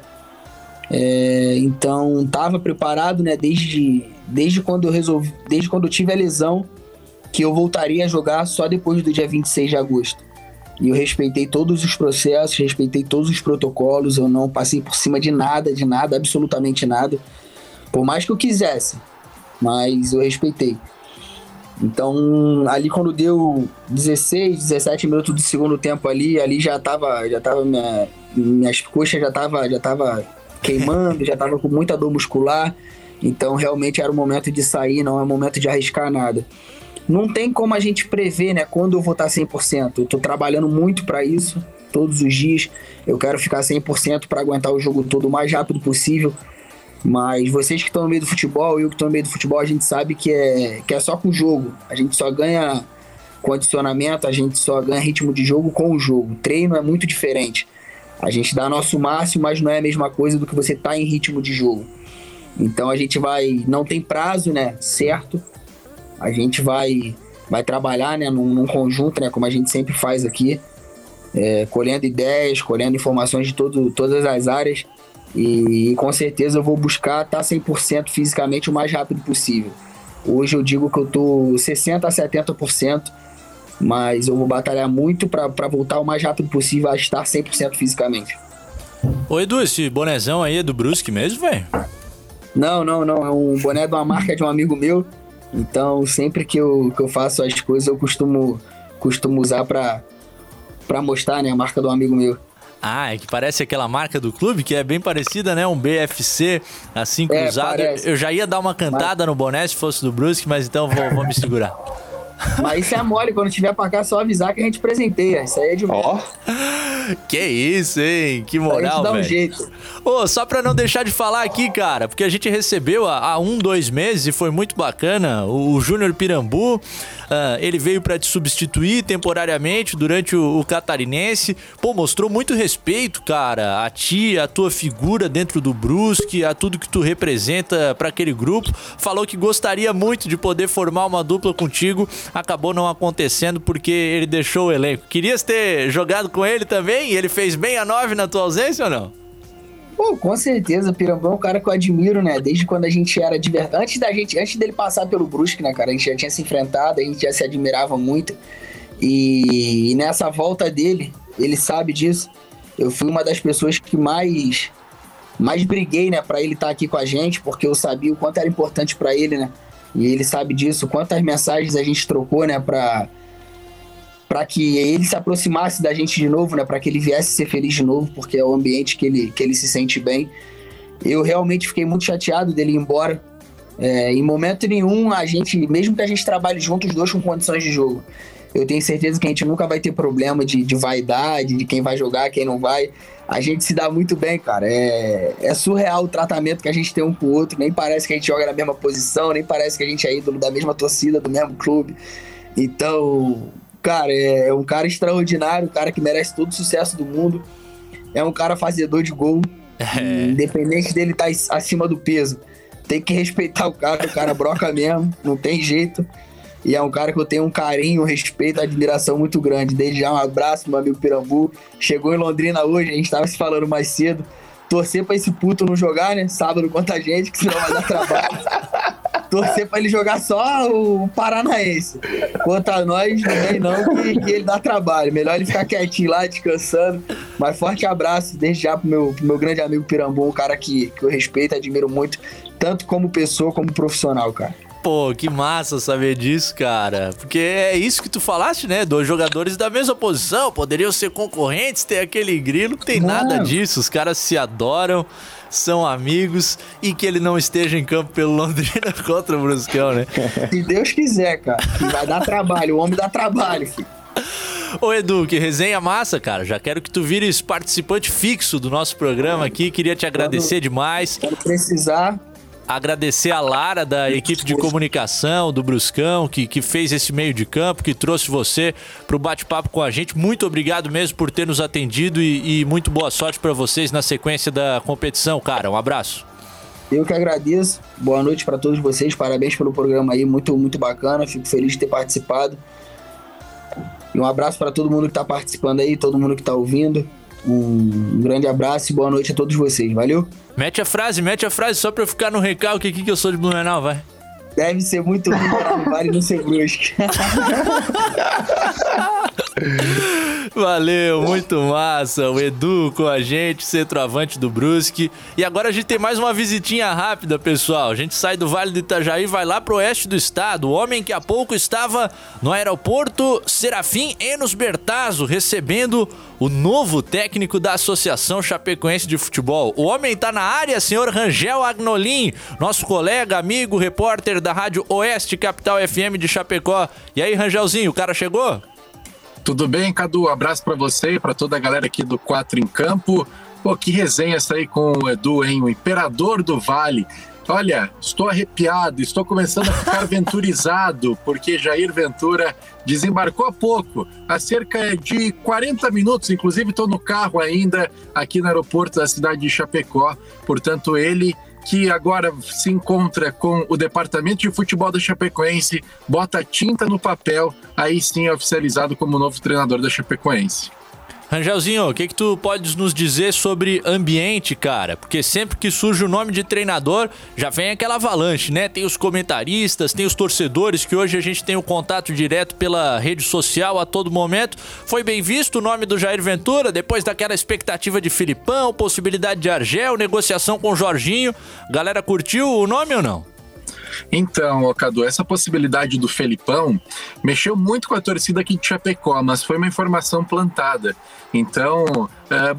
É, então, tava preparado, né, desde, desde quando eu resolvi, desde quando eu tive a lesão, que eu voltaria a jogar só depois do dia 26 de agosto. E eu respeitei todos os processos, respeitei todos os protocolos, eu não passei por cima de nada, de nada, absolutamente nada. Por mais que eu quisesse, mas eu respeitei. Então, ali quando deu 16, 17 minutos do segundo tempo ali, ali já tava, já tava minha, minhas coxas já tava, já tava queimando, já tava com muita dor muscular. Então, realmente era o momento de sair, não é o momento de arriscar nada não tem como a gente prever, né, quando eu vou estar 100%. Eu tô trabalhando muito para isso, todos os dias. Eu quero ficar 100% para aguentar o jogo todo o mais rápido possível. Mas vocês que estão no meio do futebol, eu que estou no meio do futebol, a gente sabe que é, que é só com o jogo. A gente só ganha condicionamento, a gente só ganha ritmo de jogo com o jogo. Treino é muito diferente. A gente dá nosso máximo, mas não é a mesma coisa do que você tá em ritmo de jogo. Então a gente vai, não tem prazo, né, certo, a gente vai, vai trabalhar né, num, num conjunto, né, como a gente sempre faz aqui, é, colhendo ideias, colhendo informações de todo, todas as áreas. E, e com certeza eu vou buscar estar 100% fisicamente o mais rápido possível. Hoje eu digo que eu tô 60% a 70%, mas eu vou batalhar muito para voltar o mais rápido possível a estar 100% fisicamente. Ô Edu, esse bonezão aí é do Brusque mesmo, velho? Não, não, não. É um boné de uma marca de um amigo meu. Então, sempre que eu, que eu faço as coisas, eu costumo, costumo usar para mostrar né, a marca do amigo meu. Ah, é que parece aquela marca do clube, que é bem parecida, né? Um BFC assim é, cruzado. É, eu já ia dar uma cantada mas... no boné se fosse do Brusque, mas então vou, vou me segurar. Mas isso é mole, quando tiver pra cá, só avisar que a gente presenteia. Isso aí é de Ó. Que isso, hein? Que moral, velho. Um jeito. Ô, só pra não deixar de falar aqui, cara, porque a gente recebeu há, há um, dois meses e foi muito bacana o, o Júnior Pirambu. Uh, ele veio para te substituir temporariamente durante o, o, Catarinense. Pô, mostrou muito respeito, cara, a ti, a tua figura dentro do Brusque, a tudo que tu representa para aquele grupo. Falou que gostaria muito de poder formar uma dupla contigo. Acabou não acontecendo porque ele deixou o elenco. Querias ter jogado com ele também? Ele fez bem a nove na tua ausência ou não? Pô, com certeza, Pirambão é um cara que eu admiro, né? Desde quando a gente era de verdade. Antes da gente, antes dele passar pelo Brusque, né, cara? A gente já tinha se enfrentado, a gente já se admirava muito. E, e nessa volta dele, ele sabe disso. Eu fui uma das pessoas que mais mais briguei, né, para ele estar tá aqui com a gente, porque eu sabia o quanto era importante para ele, né? E ele sabe disso, quantas mensagens a gente trocou, né, para para que ele se aproximasse da gente de novo, né, para que ele viesse ser feliz de novo, porque é o ambiente que ele que ele se sente bem. Eu realmente fiquei muito chateado dele ir embora. É, em momento nenhum, a gente, mesmo que a gente trabalhe juntos, os dois com condições de jogo, eu tenho certeza que a gente nunca vai ter problema de, de vaidade, de quem vai jogar, quem não vai. A gente se dá muito bem, cara. É, é surreal o tratamento que a gente tem um com o outro. Nem parece que a gente joga na mesma posição, nem parece que a gente é ídolo da mesma torcida, do mesmo clube. Então, cara, é, é um cara extraordinário, um cara que merece todo o sucesso do mundo. É um cara fazedor de gol. É. Independente dele estar tá acima do peso. Tem que respeitar o cara, o cara broca mesmo, não tem jeito. E é um cara que eu tenho um carinho, um respeito, admiração muito grande. Desde já um abraço, meu amigo Pirambu. Chegou em Londrina hoje, a gente tava se falando mais cedo. Torcer pra esse puto não jogar, né? Sábado contra a gente, que senão vai dar trabalho. Torcer pra ele jogar só o Paranaense. Contra nós, não vem não, que, que, ele dá trabalho. Melhor ele ficar quietinho lá, descansando. Mas forte abraço desde já pro meu, pro meu grande amigo Pirambu, um cara que, que eu respeito, admiro muito, tanto como pessoa como profissional, cara. Pô, que massa saber disso, cara. Porque é isso que tu falaste, né? Dois jogadores da mesma posição, poderiam ser concorrentes, ter aquele grilo. Não tem nada disso. Os caras se adoram, são amigos e que ele não esteja em campo pelo Londrina contra o Bruscão, né? Se Deus quiser, cara. Vai dar trabalho. O homem dá trabalho, filho. Ô Edu, que resenha massa, cara. Já quero que tu vires participante fixo do nosso programa aqui. Queria te agradecer quando, demais. Quando precisar, agradecer a Lara da equipe de comunicação do Bruscão, que, que fez esse meio de campo, que trouxe você para o bate-papo com a gente. Muito obrigado mesmo por ter nos atendido e, e muito boa sorte para vocês na sequência da competição, cara. Um abraço. Eu que agradeço. Boa noite para todos vocês. Parabéns pelo programa aí, muito muito bacana. Fico feliz de ter participado. E um abraço para todo mundo que está participando aí, todo mundo que está ouvindo. Um grande abraço e boa noite a todos vocês. Valeu? Mete a frase, mete a frase só pra eu ficar no recalque aqui que eu sou de Blumenau, vai. Deve ser muito ruim Vale não ser brusque. Valeu, muito massa. O Edu com a gente, centroavante do Brusque. E agora a gente tem mais uma visitinha rápida, pessoal. A gente sai do Vale do Itajaí vai lá pro oeste do estado. O homem que há pouco estava no aeroporto Serafim Enos Bertazzo, recebendo o novo técnico da Associação Chapecoense de Futebol. O homem tá na área, senhor Rangel Agnolin, nosso colega, amigo, repórter da Rádio Oeste Capital FM de Chapecó. E aí, Rangelzinho, o cara chegou? Tudo bem, Cadu? Um abraço para você e para toda a galera aqui do Quatro em Campo. Pô, que resenha essa aí com o Edu, hein? O Imperador do Vale. Olha, estou arrepiado, estou começando a ficar venturizado, porque Jair Ventura desembarcou há pouco, há cerca de 40 minutos, inclusive estou no carro ainda aqui no aeroporto da cidade de Chapecó. Portanto, ele que agora se encontra com o departamento de futebol da Chapecoense, bota tinta no papel, aí sim é oficializado como novo treinador da Chapecoense. Angelzinho, o que, que tu podes nos dizer sobre ambiente, cara? Porque sempre que surge o nome de treinador, já vem aquela avalanche, né? Tem os comentaristas, tem os torcedores, que hoje a gente tem o um contato direto pela rede social a todo momento. Foi bem visto o nome do Jair Ventura, depois daquela expectativa de Filipão, possibilidade de Argel, negociação com o Jorginho. Galera curtiu o nome ou não? Então, Cadu, essa possibilidade do Felipão mexeu muito com a torcida aqui de Chapecó, mas foi uma informação plantada. Então, uh,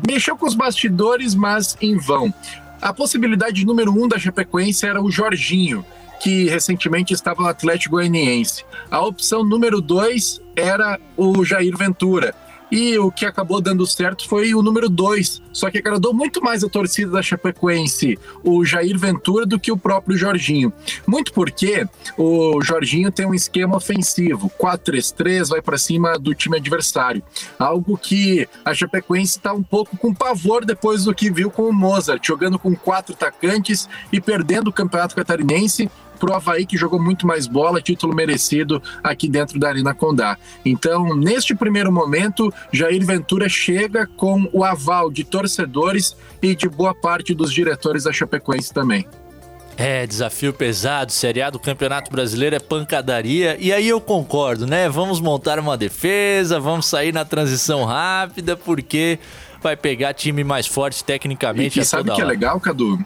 mexeu com os bastidores, mas em vão. A possibilidade número um da Chapecoense era o Jorginho, que recentemente estava no Atlético Goianiense. A opção número dois era o Jair Ventura e o que acabou dando certo foi o número 2. Só que agradou muito mais a torcida da Chapecoense, o Jair Ventura, do que o próprio Jorginho. Muito porque o Jorginho tem um esquema ofensivo, 4-3-3, vai para cima do time adversário. Algo que a Chapecoense está um pouco com pavor depois do que viu com o Mozart, jogando com quatro atacantes e perdendo o Campeonato Catarinense pro Havaí, que jogou muito mais bola, título merecido aqui dentro da Arena Condá. Então, neste primeiro momento, Jair Ventura chega com o aval de torcedores e de boa parte dos diretores da Chapecoense também. É, desafio pesado, Série A do Campeonato Brasileiro é pancadaria. E aí eu concordo, né? Vamos montar uma defesa, vamos sair na transição rápida, porque vai pegar time mais forte tecnicamente. E, e sabe o que é legal, Cadu?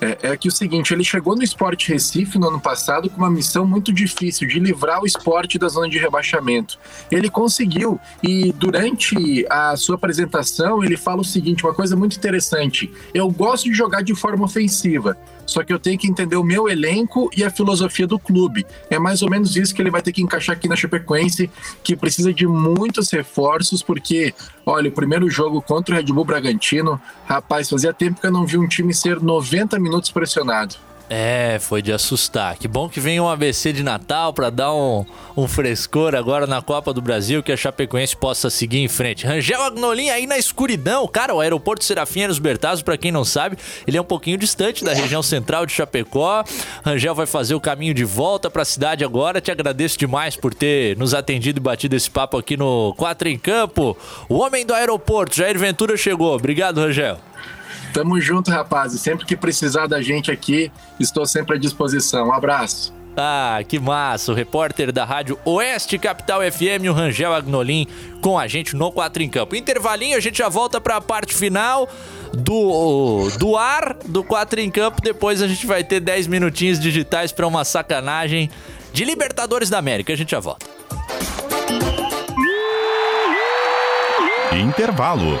É, é, que o seguinte, ele chegou no Esporte Recife no ano passado com uma missão muito difícil de livrar o esporte da zona de rebaixamento. Ele conseguiu e durante a sua apresentação ele fala o seguinte, uma coisa muito interessante. Eu gosto de jogar de forma ofensiva, só que eu tenho que entender o meu elenco e a filosofia do clube. É mais ou menos isso que ele vai ter que encaixar aqui na Chapecoense, que precisa de muitos reforços, porque, olha, o primeiro jogo contra o Red Bull Bragantino, rapaz, fazia tempo que eu não vi um time ser 90 minutos pressionado. É, foi de assustar. Que bom que vem um ABC de Natal para dar um, um frescor agora na Copa do Brasil, que a Chapecoense possa seguir em frente. Rangel Agnolin aí na escuridão. Cara, o aeroporto Serafim Eros Bertazzo, para quem não sabe, ele é um pouquinho distante da região central de Chapecó. Rangel vai fazer o caminho de volta para a cidade agora. Te agradeço demais por ter nos atendido e batido esse papo aqui no Quatro em Campo. O homem do aeroporto, Jair Ventura chegou. Obrigado, Rangel. Tamo junto, rapazes. Sempre que precisar da gente aqui, estou sempre à disposição. Um abraço. Ah, que massa! O repórter da Rádio Oeste Capital FM, o Rangel Agnolin, com a gente no Quatro em Campo. Intervalinho, a gente já volta para a parte final do, do ar do Quatro em Campo. Depois a gente vai ter 10 minutinhos digitais para uma sacanagem de Libertadores da América. A gente já volta. Intervalo.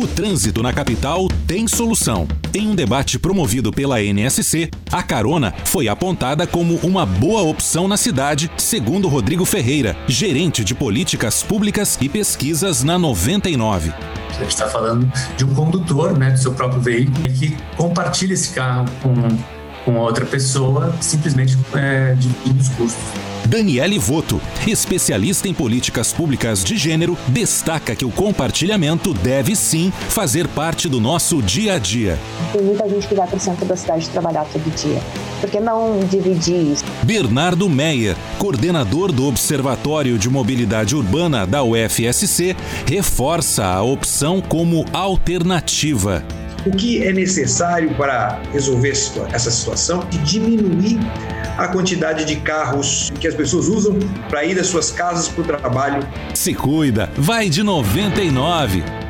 O trânsito na capital tem solução. Em um debate promovido pela NSC, a carona foi apontada como uma boa opção na cidade, segundo Rodrigo Ferreira, gerente de políticas públicas e pesquisas na 99. Você está falando de um condutor né, do seu próprio veículo que compartilha esse carro com, com outra pessoa, simplesmente é, dividindo os custos. Daniele Voto, especialista em políticas públicas de gênero, destaca que o compartilhamento deve sim fazer parte do nosso dia a dia. Tem muita gente que vai para o centro da cidade trabalhar todo dia. Por que não dividir isso? Bernardo Meyer, coordenador do Observatório de Mobilidade Urbana da UFSC, reforça a opção como alternativa. O que é necessário para resolver essa situação e diminuir a quantidade de carros que as pessoas usam para ir das suas casas para o trabalho. Se cuida, vai de 99.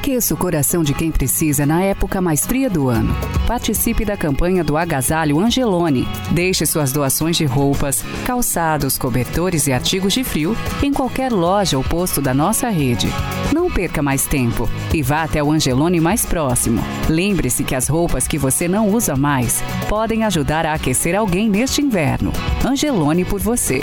Aqueça o coração de quem precisa na época mais fria do ano. Participe da campanha do Agasalho Angelone. Deixe suas doações de roupas, calçados, cobertores e artigos de frio em qualquer loja ou posto da nossa rede. Não perca mais tempo e vá até o Angelone mais próximo. Lembre-se que as roupas que você não usa mais podem ajudar a aquecer alguém neste inverno. Angelone por você.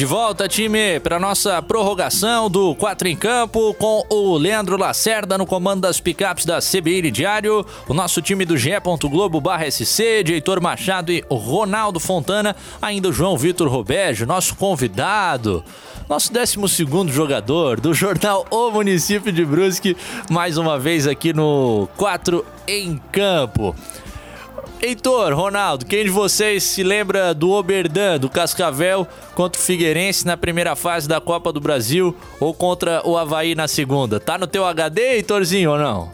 De volta, time, para nossa prorrogação do 4 em campo com o Leandro Lacerda no comando das picapes da CBN Diário, o nosso time do GE. Globo barra SC, de Heitor Machado e Ronaldo Fontana, ainda o João Vitor Robejo, nosso convidado, nosso 12 jogador do jornal O Município de Brusque, mais uma vez aqui no 4 em campo. Heitor, Ronaldo, quem de vocês se lembra do Oberdan, do Cascavel, contra o Figueirense na primeira fase da Copa do Brasil ou contra o Havaí na segunda? Tá no teu HD, Heitorzinho, ou não?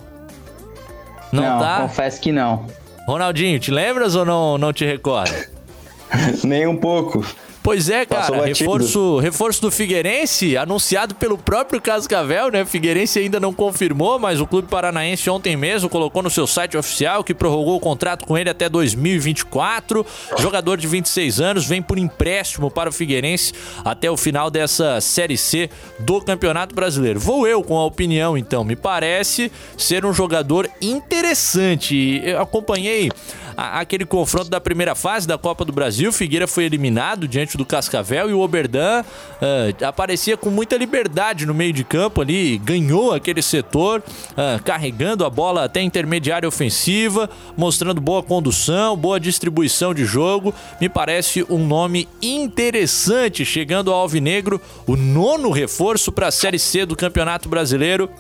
Não, não tá? confesso que não. Ronaldinho, te lembras ou não, não te recorda? Nem um pouco. Pois é, cara, reforço, reforço do Figueirense, anunciado pelo próprio Cascavel, né? Figueirense ainda não confirmou, mas o Clube Paranaense ontem mesmo colocou no seu site oficial que prorrogou o contrato com ele até 2024. Jogador de 26 anos, vem por empréstimo para o Figueirense até o final dessa Série C do Campeonato Brasileiro. Vou eu com a opinião, então. Me parece ser um jogador interessante. Eu acompanhei aquele confronto da primeira fase da Copa do Brasil. Figueira foi eliminado diante do Cascavel e o Oberdan ah, aparecia com muita liberdade no meio de campo ali, ganhou aquele setor, ah, carregando a bola até intermediária ofensiva, mostrando boa condução, boa distribuição de jogo. Me parece um nome interessante chegando ao Alvinegro, o nono reforço para a Série C do Campeonato Brasileiro.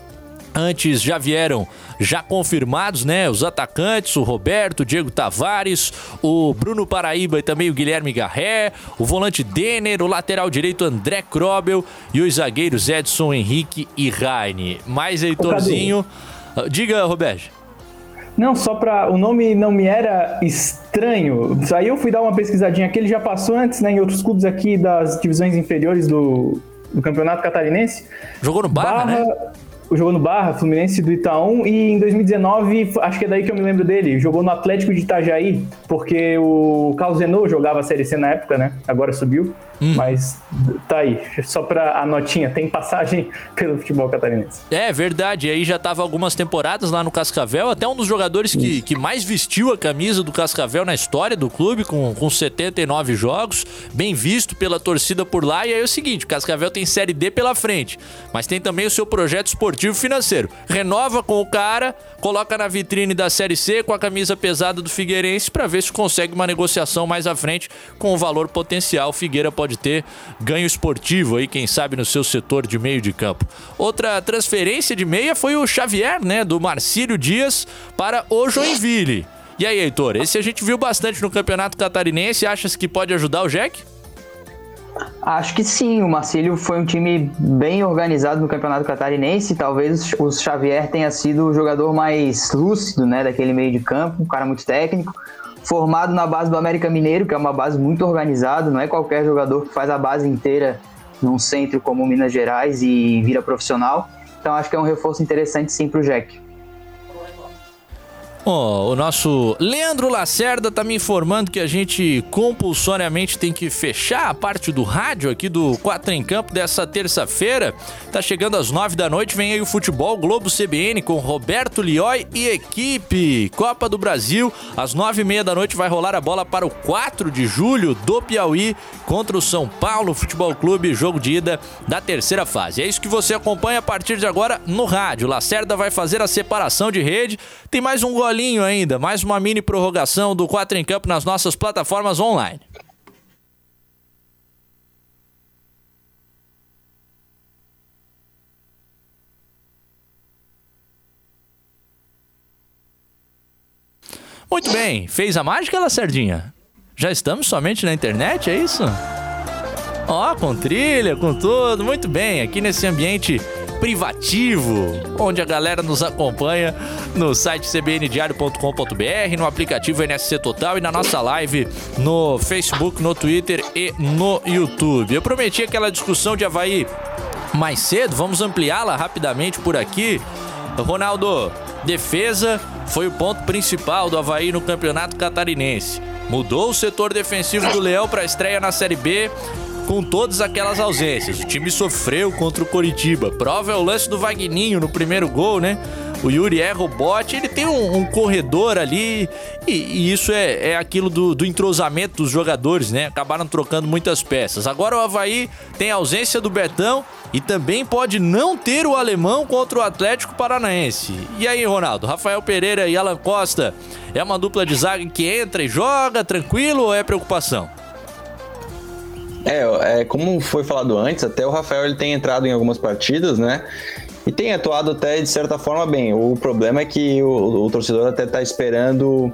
Antes já vieram já confirmados, né? Os atacantes, o Roberto, o Diego Tavares, o Bruno Paraíba e também o Guilherme Garré, o volante Denner, o lateral direito André Krobel e os zagueiros Edson Henrique e Raine. Mais Heitorzinho. Diga, Roberto. Não, só pra. O nome não me era estranho. Aí eu fui dar uma pesquisadinha aqui. Ele já passou antes, né, em outros clubes aqui das divisões inferiores do, do Campeonato Catarinense. Jogou no Barra, né? Jogou no Barra, Fluminense do Itaú. E em 2019, acho que é daí que eu me lembro dele. Jogou no Atlético de Itajaí, porque o Carlos Renault jogava a Série C na época, né? Agora subiu. Mas tá aí. Só pra a notinha. Tem passagem pelo futebol catarinense. É verdade, aí já tava algumas temporadas lá no Cascavel, até um dos jogadores que, que mais vestiu a camisa do Cascavel na história do clube, com, com 79 jogos, bem visto pela torcida por lá. E aí é o seguinte: o Cascavel tem Série D pela frente, mas tem também o seu projeto esportivo financeiro. Renova com o cara, coloca na vitrine da Série C com a camisa pesada do Figueirense para ver se consegue uma negociação mais à frente com o valor potencial. Figueira pode ter ganho esportivo aí, quem sabe, no seu setor de meio de campo. Outra transferência de meia foi o Xavier, né, do Marcílio Dias para o Joinville. E aí, Heitor, esse a gente viu bastante no Campeonato Catarinense, achas que pode ajudar o Jack? Acho que sim, o Marcílio foi um time bem organizado no Campeonato Catarinense. Talvez o Xavier tenha sido o jogador mais lúcido né, daquele meio de campo, um cara muito técnico. Formado na base do América Mineiro, que é uma base muito organizada, não é qualquer jogador que faz a base inteira num centro como Minas Gerais e vira profissional. Então acho que é um reforço interessante sim para o Jack. O nosso Leandro Lacerda tá me informando que a gente compulsoriamente tem que fechar a parte do rádio aqui do 4 em Campo dessa terça-feira. Tá chegando às 9 da noite, vem aí o futebol Globo CBN com Roberto Lioi e equipe. Copa do Brasil, às 9 e meia da noite vai rolar a bola para o 4 de julho do Piauí contra o São Paulo Futebol Clube, jogo de ida da terceira fase. É isso que você acompanha a partir de agora no rádio. Lacerda vai fazer a separação de rede. Tem mais um golinho ainda, mais uma mini prorrogação do 4 em Campo nas nossas plataformas online. Muito bem, fez a mágica, Lacerdinha? Já estamos somente na internet, é isso? Ó, com trilha, com tudo, muito bem, aqui nesse ambiente privativo, onde a galera nos acompanha no site cbndiario.com.br, no aplicativo NSC Total e na nossa live no Facebook, no Twitter e no YouTube. Eu prometi aquela discussão de Havaí mais cedo, vamos ampliá-la rapidamente por aqui. Ronaldo, defesa foi o ponto principal do Havaí no campeonato catarinense. Mudou o setor defensivo do Leão para a estreia na Série B com todas aquelas ausências. O time sofreu contra o Coritiba. Prova é o lance do Vagninho no primeiro gol, né? O Yuri erra o bote, ele tem um, um corredor ali e, e isso é, é aquilo do, do, entrosamento dos jogadores, né? Acabaram trocando muitas peças. Agora o Havaí tem ausência do Betão e também pode não ter o alemão contra o Atlético Paranaense. E aí, Ronaldo? Rafael Pereira e Alan Costa é uma dupla de zaga que entra e joga tranquilo ou é preocupação? É, é, como foi falado antes, até o Rafael ele tem entrado em algumas partidas, né? E tem atuado até de certa forma bem. O problema é que o, o torcedor até tá esperando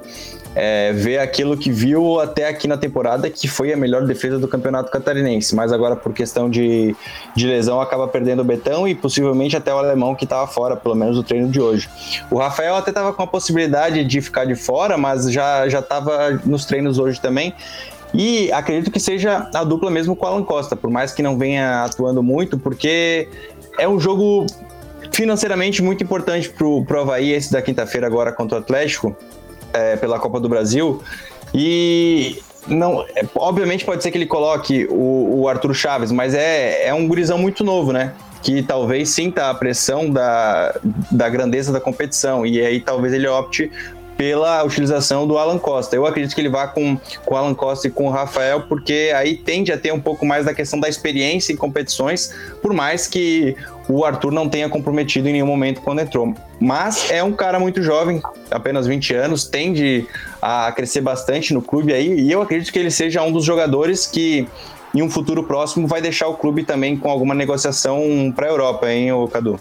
é, ver aquilo que viu até aqui na temporada, que foi a melhor defesa do campeonato catarinense. Mas agora, por questão de, de lesão, acaba perdendo o Betão e possivelmente até o alemão que estava fora, pelo menos no treino de hoje. O Rafael até estava com a possibilidade de ficar de fora, mas já estava nos treinos hoje também. E acredito que seja a dupla mesmo com o Alan Costa, por mais que não venha atuando muito, porque é um jogo financeiramente muito importante pro, pro Havaí, esse da quinta-feira agora contra o Atlético, é, pela Copa do Brasil. E não, é, obviamente pode ser que ele coloque o, o Arthur Chaves, mas é, é um gurizão muito novo, né? Que talvez sinta a pressão da, da grandeza da competição. E aí talvez ele opte pela utilização do Alan Costa. Eu acredito que ele vá com, com o Alan Costa e com o Rafael, porque aí tende a ter um pouco mais da questão da experiência em competições, por mais que o Arthur não tenha comprometido em nenhum momento quando entrou. Mas é um cara muito jovem, apenas 20 anos, tende a crescer bastante no clube aí, e eu acredito que ele seja um dos jogadores que em um futuro próximo vai deixar o clube também com alguma negociação para a Europa, hein, Cadu?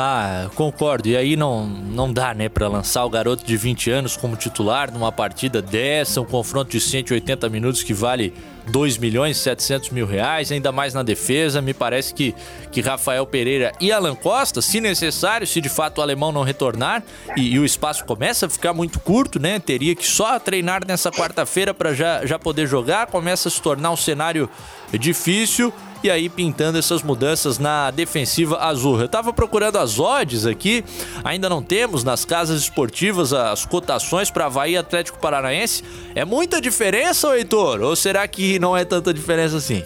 Ah, concordo. E aí não, não dá, né, para lançar o garoto de 20 anos como titular numa partida dessa, um confronto de 180 minutos que vale 2 milhões e 700 mil reais, ainda mais na defesa. Me parece que, que Rafael Pereira e Alan Costa, se necessário, se de fato o alemão não retornar e, e o espaço começa a ficar muito curto, né? Teria que só treinar nessa quarta-feira para já, já poder jogar. Começa a se tornar um cenário difícil e aí pintando essas mudanças na defensiva azul. Eu tava procurando as odds aqui, ainda não temos nas casas esportivas as cotações para Havaí Atlético Paranaense. É muita diferença, Heitor? Ou será que não é tanta diferença assim?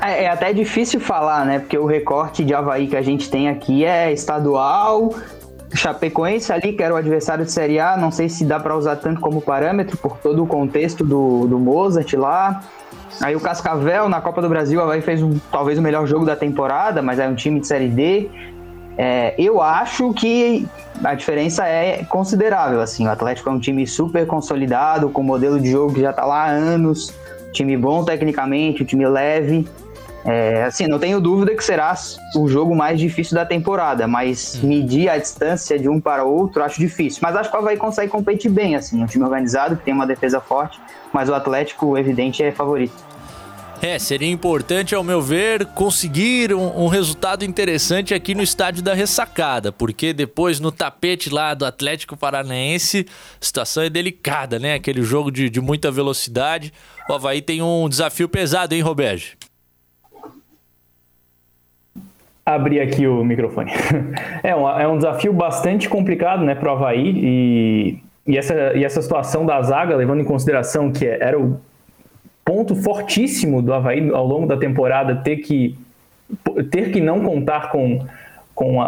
É, é até difícil falar, né? Porque o recorte de Havaí que a gente tem aqui é estadual, Chapecoense ali, que era o adversário de Série A, não sei se dá para usar tanto como parâmetro por todo o contexto do, do Mozart lá. Aí o Cascavel na Copa do Brasil, Havaí fez um, talvez o melhor jogo da temporada, mas é um time de Série D. É, eu acho que a diferença é considerável. Assim, o Atlético é um time super consolidado, com modelo de jogo que já está lá há anos, time bom tecnicamente, um time leve. É, assim, não tenho dúvida que será o jogo mais difícil da temporada, mas medir a distância de um para o outro acho difícil. Mas acho que o Havaí consegue competir bem, assim, um time organizado que tem uma defesa forte, mas o Atlético, evidente, é favorito. É, seria importante, ao meu ver, conseguir um, um, resultado interessante aqui no estádio da Ressacada, porque depois no tapete lá do Atlético Paranaense, a situação é delicada, né? Aquele jogo de, de muita velocidade. O Havaí tem um desafio pesado, hein, Roberge? Abrir aqui o microfone. É um, é um desafio bastante complicado, né, para o Havaí e, e, essa, e essa situação da zaga, levando em consideração que era o ponto fortíssimo do Havaí ao longo da temporada ter que, ter que não contar com, com uh,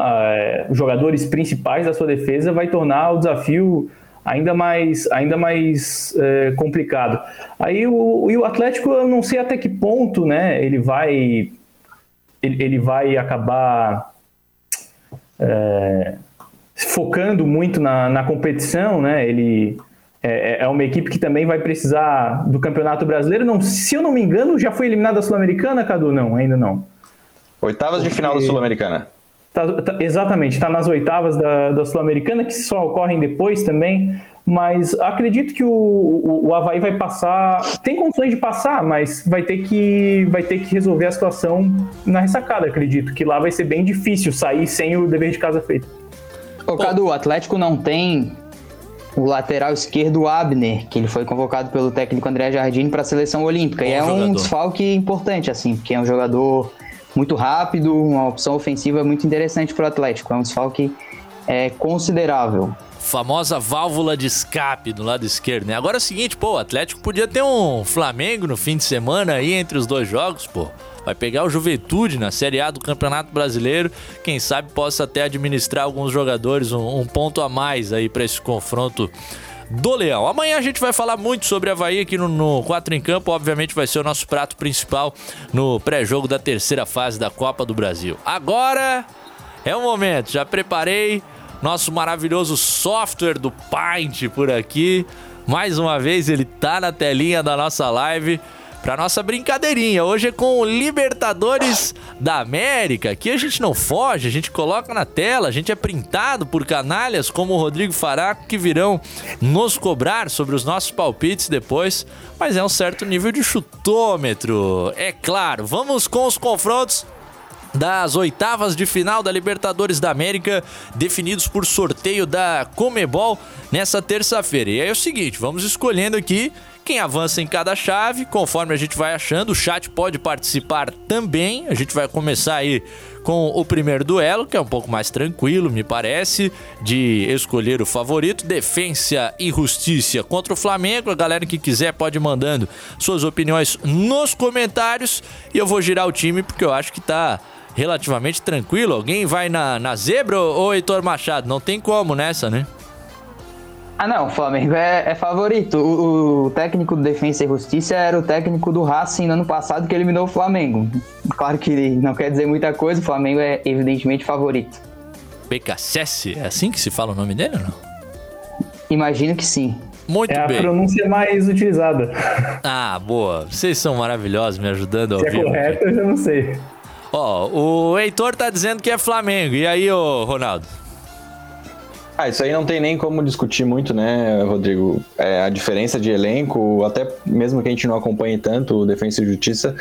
jogadores principais da sua defesa vai tornar o desafio ainda mais, ainda mais uh, complicado. Aí o, o Atlético, eu não sei até que ponto né, ele vai ele, ele vai acabar uh, focando muito na, na competição, né? Ele é, é, é uma equipe que também vai precisar do Campeonato Brasileiro. Não, se eu não me engano, já foi eliminada da Sul-Americana, Cadu? Não, ainda não. Oitavas Porque... de final da Sul-Americana. Tá, tá, exatamente, está nas oitavas da, da Sul-Americana, que só ocorrem depois também. Mas acredito que o, o, o Havaí vai passar. Tem condições de passar, mas vai ter, que, vai ter que resolver a situação na ressacada, acredito. Que lá vai ser bem difícil sair sem o dever de casa feito. Ô, Cadu, o Atlético não tem o lateral esquerdo Abner, que ele foi convocado pelo técnico André Jardim para a seleção olímpica. Bom e é jogador. um desfalque importante, assim, porque é um jogador muito rápido, uma opção ofensiva muito interessante para o Atlético. É um desfalque é, considerável. Famosa válvula de escape do lado esquerdo, né? Agora é o seguinte, pô, o Atlético podia ter um Flamengo no fim de semana aí entre os dois jogos, pô. Vai pegar o Juventude na Série A do Campeonato Brasileiro. Quem sabe possa até administrar alguns jogadores um, um ponto a mais aí para esse confronto do Leão. Amanhã a gente vai falar muito sobre Havaí aqui no, no 4 em Campo. Obviamente vai ser o nosso prato principal no pré-jogo da terceira fase da Copa do Brasil. Agora é o momento. Já preparei nosso maravilhoso software do Paint por aqui. Mais uma vez ele tá na telinha da nossa live para nossa brincadeirinha. Hoje é com o Libertadores da América. Aqui a gente não foge, a gente coloca na tela, a gente é printado por canalhas como o Rodrigo Faraco que virão nos cobrar sobre os nossos palpites depois, mas é um certo nível de chutômetro. É claro, vamos com os confrontos das oitavas de final da Libertadores da América, definidos por sorteio da Comebol nessa terça-feira. E é o seguinte, vamos escolhendo aqui quem avança em cada chave, conforme a gente vai achando. O chat pode participar também. A gente vai começar aí com o primeiro duelo, que é um pouco mais tranquilo, me parece, de escolher o favorito. Defensa e Justiça contra o Flamengo. A galera que quiser pode ir mandando suas opiniões nos comentários. E eu vou girar o time porque eu acho que tá relativamente tranquilo. Alguém vai na, na zebra ou Heitor Machado? Não tem como nessa, né? Ah, não, o Flamengo é, é favorito. O, o, técnico do Defensa e Justiça era o técnico do Racing no ano passado que eliminou o Flamengo. Claro que não quer dizer muita coisa, o Flamengo é evidentemente favorito. BKSS, é assim que se fala o nome dele ou não? Imagino que sim. Muito é bem. a pronúncia mais utilizada. Ah, boa. Vocês são maravilhosos me ajudando a Se ouvir. é correto, eu já não sei. Ó, o Heitor tá dizendo que é Flamengo. E aí, ô Ronaldo? Ah, isso aí não tem nem como discutir muito, né, Rodrigo? É, a diferença de elenco, até mesmo que a gente não acompanhe tanto o Defensa e Justiça,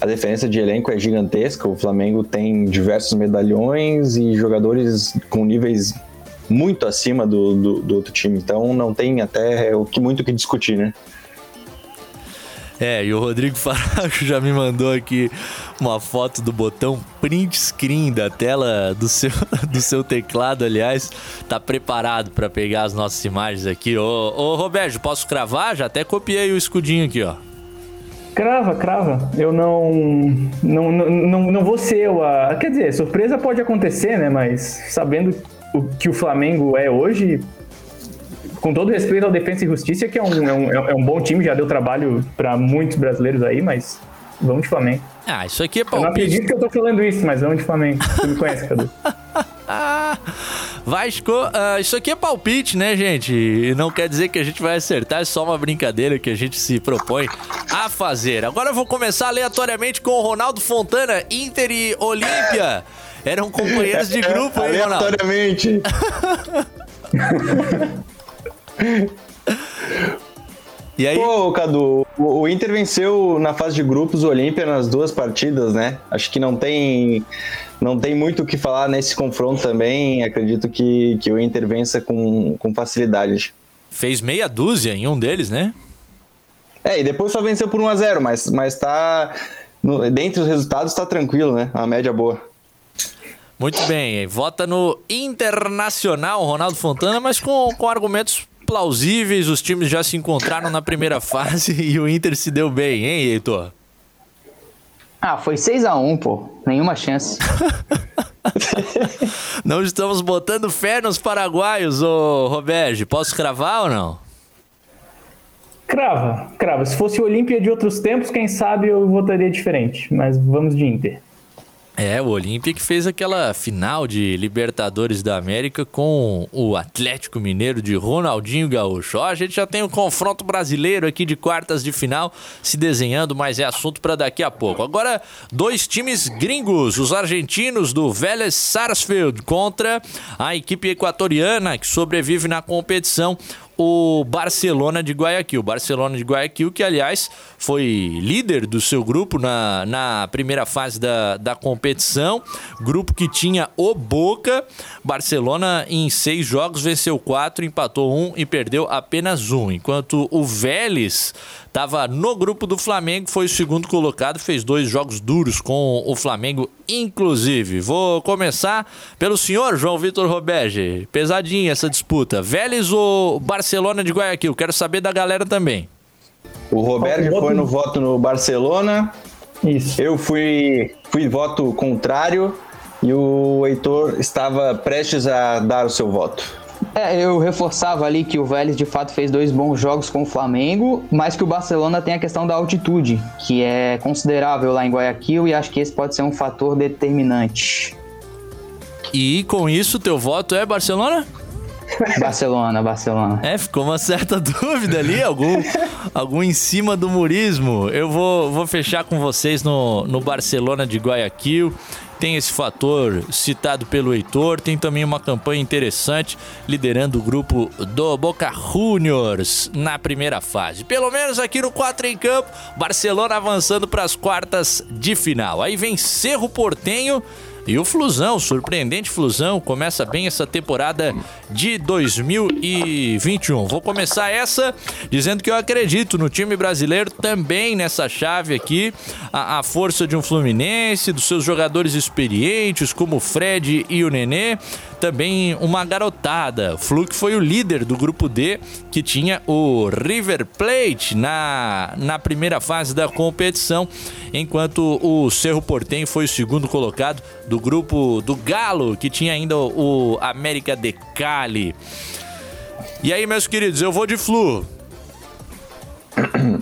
a diferença de elenco é gigantesca. O Flamengo tem diversos medalhões e jogadores com níveis muito acima do, do, do outro time. Então não tem até o que muito o que discutir, né? É, e o Rodrigo Faracho já me mandou aqui uma foto do botão print screen da tela do seu, do seu teclado, aliás. Tá preparado para pegar as nossas imagens aqui. Ô, ô Roberto, posso cravar? Já até copiei o escudinho aqui, ó. Crava, crava. Eu não, não, não, não, não vou ser eu a. Quer dizer, surpresa pode acontecer, né? Mas sabendo o que o Flamengo é hoje, com todo respeito ao Defensa e Justiça, que é um, é um, é um bom time, já deu trabalho para muitos brasileiros aí, mas vamos de Flamengo. Ah, isso aqui é Eu não palpite. acredito que eu tô falando isso, mas vamos de Flamengo. Você me conhece, Cadu. Vasco, ah, isso aqui é palpite, né, gente? E não quer dizer que a gente vai acertar, é só uma brincadeira que a gente se propõe a fazer. Agora eu vou começar aleatoriamente com o Ronaldo Fontana, Inter e Olímpia. Eram companheiros de grupo, hein, Ronaldo? Aleatoriamente. E aí? Pô, Cadu, o Inter venceu na fase de grupos o Olímpia nas duas partidas, né? Acho que não tem, não tem muito o que falar nesse confronto também. Acredito que, que o Inter vença com, com facilidade. Fez meia dúzia em um deles, né? É, e depois só venceu por 1x0, mas, mas tá. No, dentre os resultados tá tranquilo, né? A média boa. Muito bem, vota no Internacional, Ronaldo Fontana, mas com, com argumentos plausíveis. Os times já se encontraram na primeira fase e o Inter se deu bem, hein, Heitor? Ah, foi 6x1, pô. Nenhuma chance. Não estamos botando fé nos paraguaios, ô Roberge. Posso cravar ou não? Crava, crava. Se fosse o Olímpia de outros tempos, quem sabe eu votaria diferente. Mas vamos de Inter. É, o Olímpia que fez aquela final de Libertadores da América com o Atlético Mineiro de Ronaldinho Gaúcho. Ó, a gente já tem o confronto brasileiro aqui de quartas de final se desenhando, mas é assunto para daqui a pouco. Agora, dois times gringos, os argentinos do Vélez Sarsfield contra a equipe equatoriana que sobrevive na competição o Barcelona de Guayaquil. Barcelona de Guayaquil, que aliás foi líder do seu grupo na, na primeira fase da, da competição. Grupo que tinha o Boca. Barcelona, em seis jogos, venceu quatro, empatou um e perdeu apenas um. Enquanto o Vélez estava no grupo do Flamengo, foi o segundo colocado, fez dois jogos duros com o Flamengo, inclusive. Vou começar pelo senhor João Vitor Roberge. Pesadinha essa disputa. Vélez ou Barcelona de Guayaquil? Quero saber da galera também. O Roberto Voto- foi no voto no Barcelona. Isso. Eu fui, fui voto contrário e o Heitor estava prestes a dar o seu voto. É, eu reforçava ali que o Vélez de fato fez dois bons jogos com o Flamengo, mas que o Barcelona tem a questão da altitude, que é considerável lá em Guayaquil e acho que esse pode ser um fator determinante. E com isso, teu voto é Barcelona? Barcelona, Barcelona. É, ficou uma certa dúvida ali, algum, algum em cima do murismo. Eu vou, vou fechar com vocês no, no Barcelona de Guayaquil. Tem esse fator citado pelo Heitor, tem também uma campanha interessante liderando o grupo do Boca Juniors na primeira fase. Pelo menos aqui no 4 em campo, Barcelona avançando para as quartas de final. Aí vem Cerro Portenho E o Flusão, surpreendente Flusão, começa bem essa temporada de 2021. Vou começar essa dizendo que eu acredito no time brasileiro também nessa chave aqui. A, a força de um Fluminense, dos seus jogadores experientes, como o Fred e o Nenê. Também uma garotada. Flu que foi o líder do grupo D, que tinha o River Plate na, na primeira fase da competição, enquanto o Cerro Portenho foi o segundo colocado do grupo do Galo, que tinha ainda o América de Cali. E aí, meus queridos, eu vou de Flu.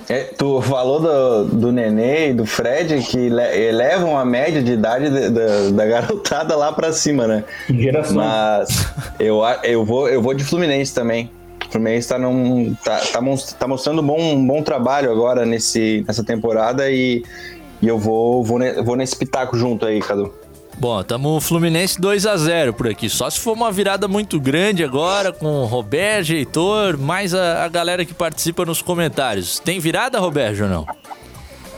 É, tu falou do, do Nenê e do Fred que le, elevam a média de idade de, de, da garotada lá pra cima, né? Geração. Mas eu, eu, vou, eu vou de Fluminense também. O Fluminense tá, num, tá, tá, tá mostrando um bom, um bom trabalho agora nesse, nessa temporada e, e eu vou, vou, vou nesse pitaco junto aí, Cadu. Bom, estamos Fluminense 2 a 0 por aqui. Só se for uma virada muito grande agora com Roberto, Heitor, mais a, a galera que participa nos comentários. Tem virada, Roberto, ou não?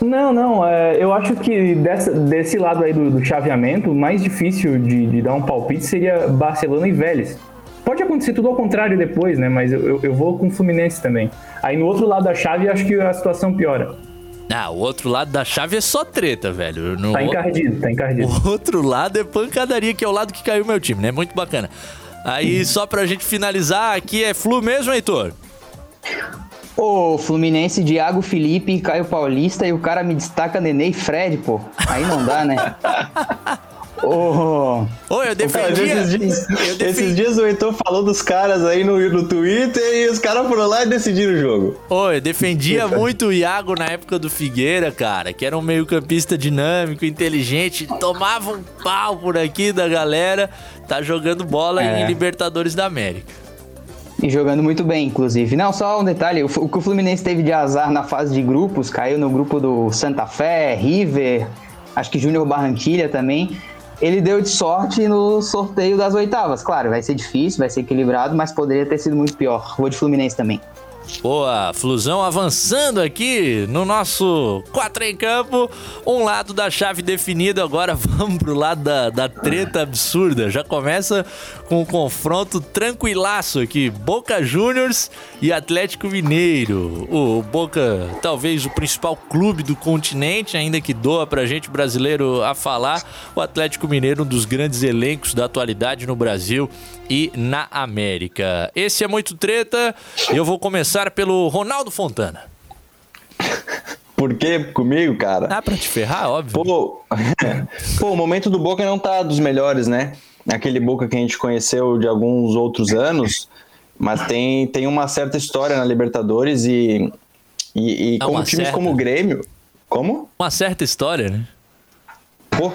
Não, não. É, eu acho que dessa, desse lado aí do, do chaveamento, o mais difícil de, de, dar um palpite seria Barcelona e Vélez. Pode acontecer tudo ao contrário depois, né? Mas eu, eu vou com o Fluminense também. Aí no outro lado da chave, acho que a situação piora. Ah, o outro lado da chave é só treta, velho. No tá encardido, tá encardido. O outro lado é pancadaria, que é o lado que caiu meu time, né? Muito bacana. Aí, só pra gente finalizar, aqui é Flu mesmo, Heitor? Ô, Fluminense, Thiago Felipe e Caio Paulista e o cara me destaca Nenê e Fred, pô. Aí não dá, né? Oh. Oi, eu defendi. Esses dias, defendi. esses dias o Heitor falou dos caras aí no, no Twitter e os caras foram lá e decidiram o jogo. Oi, eu defendia muito o Iago na época do Figueira, cara, que era um meio-campista dinâmico, inteligente, tomava um pau por aqui da galera, tá jogando bola é. em Libertadores da América. E jogando muito bem, inclusive. Não, só um detalhe: o, o que o Fluminense teve de azar na fase de grupos, caiu no grupo do Santa Fé, River, acho que Júnior Barranquilha também ele deu de sorte no sorteio das oitavas. Claro, vai ser difícil, vai ser equilibrado, mas poderia ter sido muito pior. Vou de Fluminense também. Boa, Flusão avançando aqui no nosso 4 em campo. Um lado da chave definido, agora vamos pro lado da, da treta absurda. Já começa com um confronto tranquilaço aqui: Boca Juniors e Atlético Mineiro. O Boca, talvez o principal clube do continente, ainda que doa pra gente brasileiro a falar. O Atlético Mineiro, um dos grandes elencos da atualidade no Brasil e na América. Esse é muito treta. Eu vou começar pelo Ronaldo Fontana. Por quê comigo, cara? Ah, pra te ferrar, óbvio. Pô, pô, o momento do Boca não tá dos melhores, né? Aquele Boca que a gente conheceu de alguns outros anos, mas tem, tem uma certa história na Libertadores e, e, e como times certa. como o Grêmio. Como? Uma certa história, né? Pô,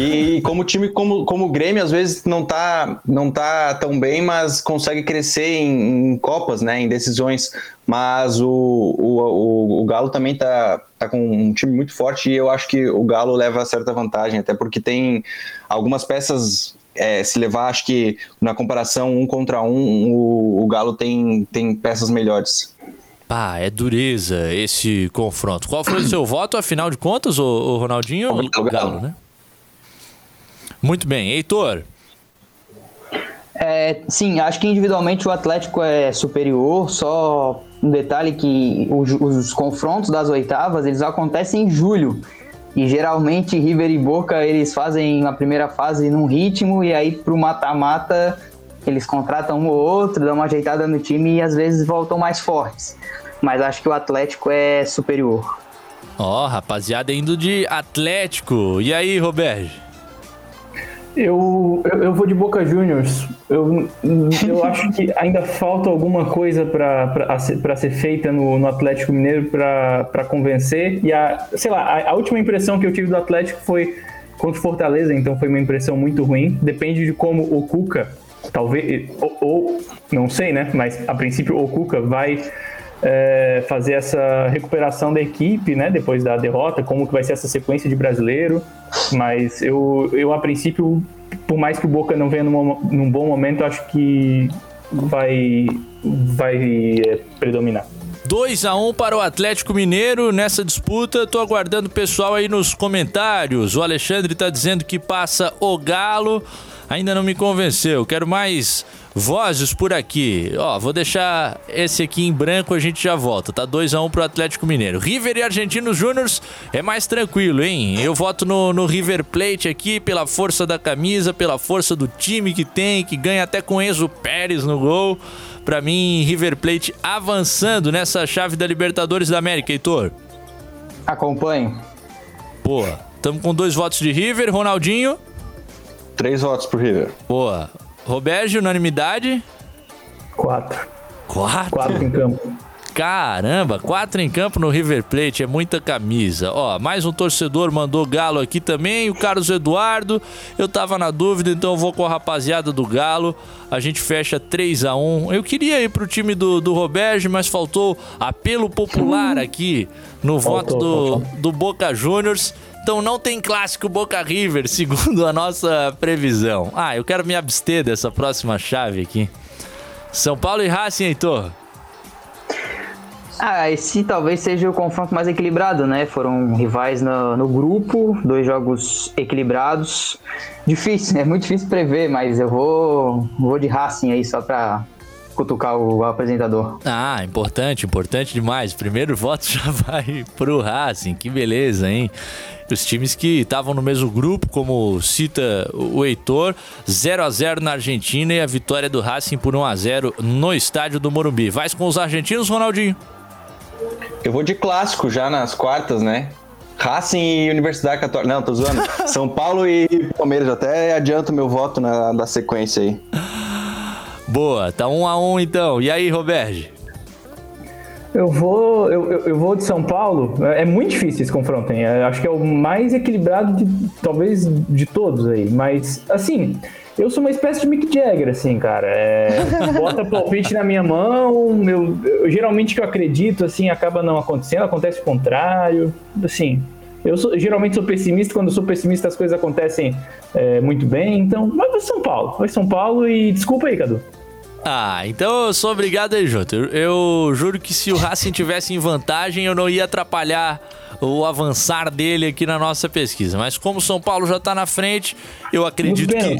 e como time como, como o Grêmio às vezes não tá, não tá tão bem, mas consegue crescer em, em Copas, né? Em decisões. Mas o, o, o, o, Galo também tá, tá com um time muito forte e eu acho que o Galo leva certa vantagem, até porque tem algumas peças. É, se levar, acho que na comparação um contra um, o, o Galo tem, tem peças melhores. Pá, é dureza esse confronto. Qual foi o seu voto, afinal de contas, o, o Ronaldinho? O Galo, Galo, né? Muito bem. Heitor? É, sim, acho que individualmente o Atlético é superior, só um detalhe que os, os, confrontos das oitavas, eles acontecem em julho. E geralmente River e Boca, eles fazem a primeira fase num ritmo e aí pro mata-mata eles contratam um ou outro, dão uma ajeitada no time e às vezes voltam mais fortes. Mas acho que o Atlético é superior. Ó, oh, rapaziada indo de Atlético. E aí, Roberto? Eu, eu, eu, vou de Boca Juniors. Eu, eu acho que ainda falta alguma coisa para ser feita no, no Atlético Mineiro para convencer. E a, sei lá, a, a, última impressão que eu tive do Atlético foi contra o Fortaleza, então foi uma impressão muito ruim. Depende de como o Cuca talvez, ou, ou, não sei, né? Mas a princípio o Cuca vai é, fazer essa recuperação da equipe, né? Depois da derrota, como que vai ser essa sequência de brasileiro. Mas eu, eu a princípio, por mais que o Boca não venha num, bom momento, acho que vai, vai é, predominar. 2 a 1 para o Atlético Mineiro nessa disputa. Tô aguardando o pessoal aí nos comentários. O Alexandre tá dizendo que passa o Galo. Ainda não me convenceu. Quero mais vozes por aqui. Ó, vou deixar esse aqui em branco, a gente já volta. Tá 2 a 1 pro Atlético Mineiro. River e Argentinos Júniors é mais tranquilo, hein? Eu voto no, no River Plate aqui pela força da camisa, pela força do time que tem, que ganha até com Enzo Pérez no gol. Pra mim, River Plate avançando nessa chave da Libertadores da América, Heitor. Acompanho. Boa. Tamo com dois votos de River. Ronaldinho. Três votos pro River. Boa. Roberto, unanimidade. Quatro. Quatro? Quatro em campo. Caramba, quatro em campo no River Plate, é muita camisa. Ó, mais um torcedor mandou Galo aqui também, o Carlos Eduardo. Eu tava na dúvida, então eu vou com a rapaziada do Galo. A gente fecha 3 a 1 Eu queria ir pro time do, do Roberto, mas faltou apelo popular aqui no voto do, do Boca Juniors. Então não tem clássico Boca River, segundo a nossa previsão. Ah, eu quero me abster dessa próxima chave aqui. São Paulo e Racing, Heitor. Ah, esse talvez seja o confronto mais equilibrado, né? Foram rivais no, no grupo, dois jogos equilibrados. Difícil, é muito difícil prever, mas eu vou, vou de Racing aí só pra cutucar o apresentador. Ah, importante, importante demais. Primeiro voto já vai pro Racing, que beleza, hein? Os times que estavam no mesmo grupo, como cita o Heitor, 0 a 0 na Argentina e a vitória do Racing por 1 a 0 no estádio do Morumbi. Vai com os argentinos, Ronaldinho? Eu vou de clássico já nas quartas, né? Racing e Universidade Católica. Não, tô zoando. São Paulo e Palmeiras. Até adianto meu voto na, na sequência aí. Boa, tá um a um então. E aí, Roberto? Eu vou, eu, eu- vou de São Paulo. É é muito difícil esse confronto, hein? Eu acho que é o mais equilibrado de talvez de todos aí. Mas, assim, eu sou uma espécie de Mick Jagger, assim, cara. É, bota palpite na minha mão. Eu, eu- geralmente que eu acredito, assim, acaba não acontecendo, acontece o contrário. Assim, eu sou- geralmente sou pessimista. Quando eu sou pessimista, as coisas acontecem é, muito bem. Então, mas vai São Paulo. Vai São Paulo e desculpa aí, Cadu. Ah, então eu sou obrigado aí, junto. Eu, eu juro que se o Racing tivesse em vantagem, eu não ia atrapalhar o avançar dele aqui na nossa pesquisa. Mas como o São Paulo já tá na frente, eu acredito que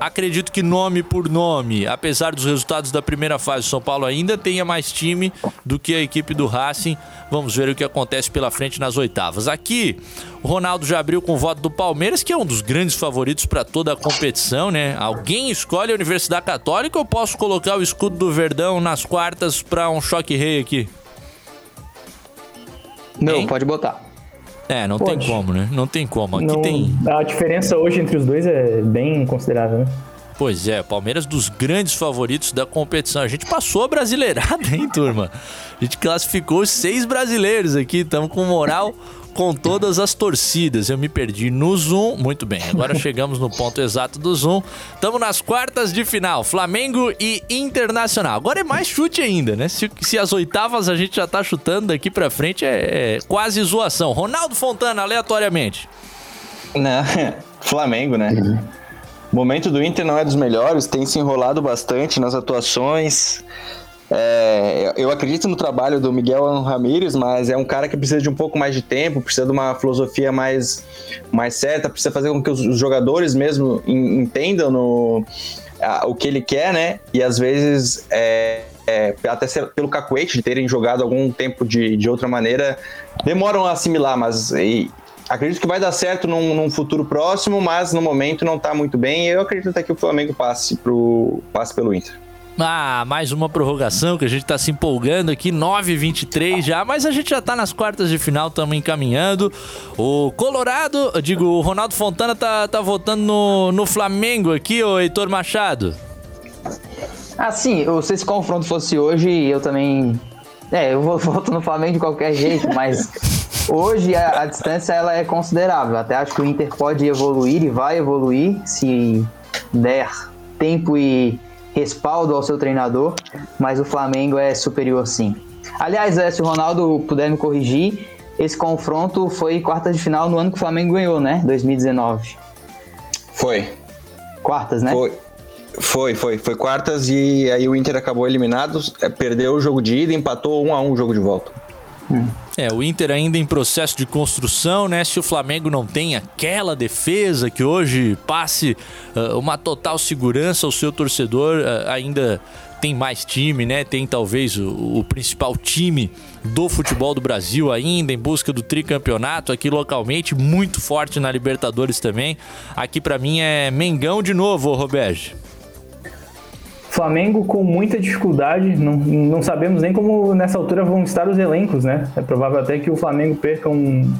acredito que nome por nome, apesar dos resultados da primeira fase, o São Paulo ainda tenha mais time do que a equipe do Racing. Vamos ver o que acontece pela frente nas oitavas. Aqui, Ronaldo já abriu com o voto do Palmeiras, que é um dos grandes favoritos para toda a competição, né? Alguém escolhe a Universidade Católica ou posso colocar o escudo do Verdão nas quartas para um choque rei aqui? Não, pode botar. É, não Pode. tem como, né? Não tem como. Aqui Não- tem. A diferença hoje entre os dois é bem considerável, né? Pois é, Palmeiras dos grandes favoritos da competição. A gente passou a brasileirada, hein, turma? A gente classificou os seis brasileiros aqui, estamos com moral com todas as torcidas. Eu me perdi no Zoom. Muito bem, agora chegamos no ponto exato do Zoom. Estamos nas quartas de final, Flamengo e Internacional. Agora é mais chute ainda, né? Se, se as oitavas a gente já tá chutando daqui pra frente, é, é quase zoação. Ronaldo Fontana, aleatoriamente. Não, Flamengo, né? O momento do Inter não é dos melhores, tem se enrolado bastante nas atuações. É, eu acredito no trabalho do Miguel Ramírez, mas é um cara que precisa de um pouco mais de tempo, precisa de uma filosofia mais, mais certa, precisa fazer com que os, jogadores mesmo en- entendam no, a- o que ele quer, né? E às vezes, é, é, até pelo cacuete de terem jogado algum tempo de, de outra maneira, demoram a assimilar, mas e, acredito que vai dar certo num, num futuro próximo, mas no momento não tá muito bem. Eu acredito até que o Flamengo passe, pro, passe pelo Inter. Ah, mais uma prorrogação que a gente tá se empolgando aqui, 9h23 já, mas a gente já tá nas quartas de final, estamos encaminhando. O Colorado, digo, o Ronaldo Fontana tá, tá votando no, no Flamengo aqui, o Heitor Machado. Assim, eu- se esse confronto fosse hoje, eu também. É, eu voto no Flamengo de qualquer jeito, mas hoje a, a distância ela é considerável. Até acho que o Inter pode evoluir e vai evoluir se der tempo e respaldo ao seu treinador, mas o Flamengo é superior sim. Aliás, é, se o Ronaldo puder me corrigir, esse confronto foi quarta de final no ano que o Flamengo ganhou, né? 2019. Foi. Quartas, né? Foi. Foi, foi. Foi quartas e aí o Inter acabou eliminado, é, perdeu o jogo de ida, empatou um a um o jogo de volta. É, o Inter ainda em processo de construção, né? Se o Flamengo não tem aquela defesa que hoje passe uh, uma total segurança ao seu torcedor, uh, ainda tem mais time, né? Tem talvez o, o, principal time do futebol do Brasil ainda em busca do tricampeonato aqui localmente, muito forte na Libertadores também. Aqui para mim é Mengão de novo, Roberto. Flamengo com muita dificuldade, não, não sabemos nem como nessa altura vão estar os elencos, né? É provável até que o Flamengo perca um,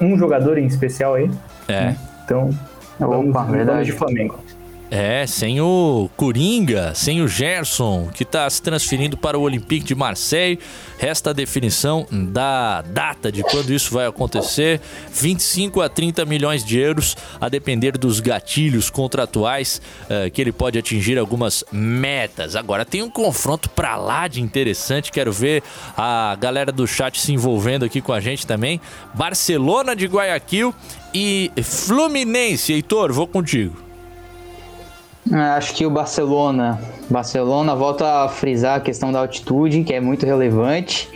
um jogador em especial aí. É. Então, vamos, Opa, vamos de Flamengo. É, sem o Coringa, sem o Gerson, que está se transferindo para o Olympique de Marseille. Resta a definição da data de quando isso vai acontecer. 25 a 30 milhões de euros, a depender dos gatilhos contratuais, uh, que ele pode atingir algumas metas. Agora tem um confronto para lá de interessante. Quero ver a galera do chat se envolvendo aqui com a gente também. Barcelona de Guayaquil e Fluminense. Heitor, vou contigo. Acho que o Barcelona. Barcelona volta a frisar a questão da altitude, que é muito relevante.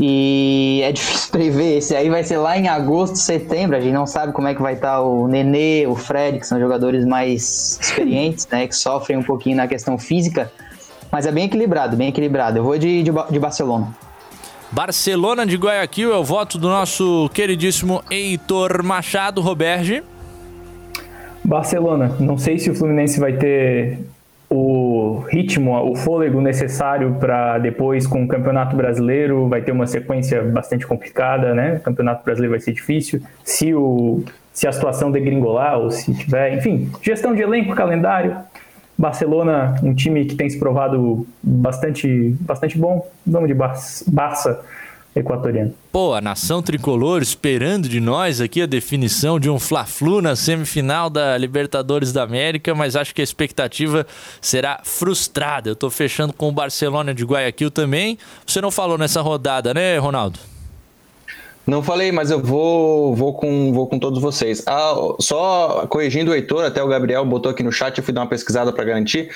E é difícil prever. Esse aí vai ser lá em agosto, setembro. A gente não sabe como é que vai estar o Nenê, o Fred, que são jogadores mais experientes, né? Que sofrem um pouquinho na questão física. Mas é bem equilibrado, bem equilibrado. Eu vou de, de, de Barcelona. Barcelona de Guayaquil é o voto do nosso queridíssimo Heitor Machado Roberge. Barcelona, não sei se o Fluminense vai ter o ritmo, o fôlego necessário para depois com o Campeonato Brasileiro, vai ter uma sequência bastante complicada, né? O Campeonato Brasileiro vai ser difícil. Se o se a situação degringolar ou se tiver, enfim, gestão de elenco, calendário. Barcelona, um time que tem se provado bastante bastante bom. Vamos de Barça equatoriano. Pô, a nação tricolor esperando de nós aqui a definição de um Fla-Flu na semifinal da Libertadores da América, mas acho que a expectativa será frustrada. Eu tô fechando com o Barcelona de Guayaquil também. Você não falou nessa rodada, né, Ronaldo? Não falei, mas eu vou, vou, com, vou com todos vocês. Ah, só corrigindo o Heitor, até o Gabriel botou aqui no chat, eu fui dar uma pesquisada para garantir.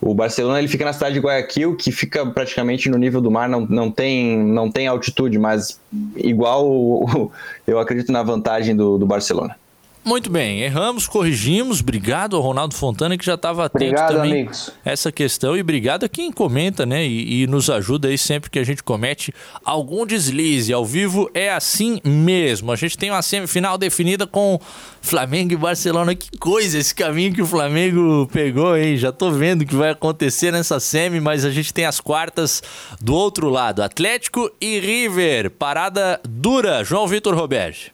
O Barcelona ele fica na cidade de Guayaquil, que fica praticamente no nível do mar, não, não, tem, não tem altitude, mas igual eu acredito na vantagem do, do Barcelona. Muito bem, erramos, corrigimos. Obrigado ao Ronaldo Fontana que já estava atento obrigado, também amigos. essa questão e obrigado a quem comenta, né? E, e, nos ajuda aí sempre que a gente comete algum deslize. Ao vivo é assim mesmo. A gente tem uma semifinal definida com Flamengo e Barcelona. Que coisa esse caminho que o Flamengo pegou, hein? Já tô vendo o que vai acontecer nessa semi, mas a gente tem as quartas do outro lado. Atlético e River. Parada dura. João Vitor Roberto.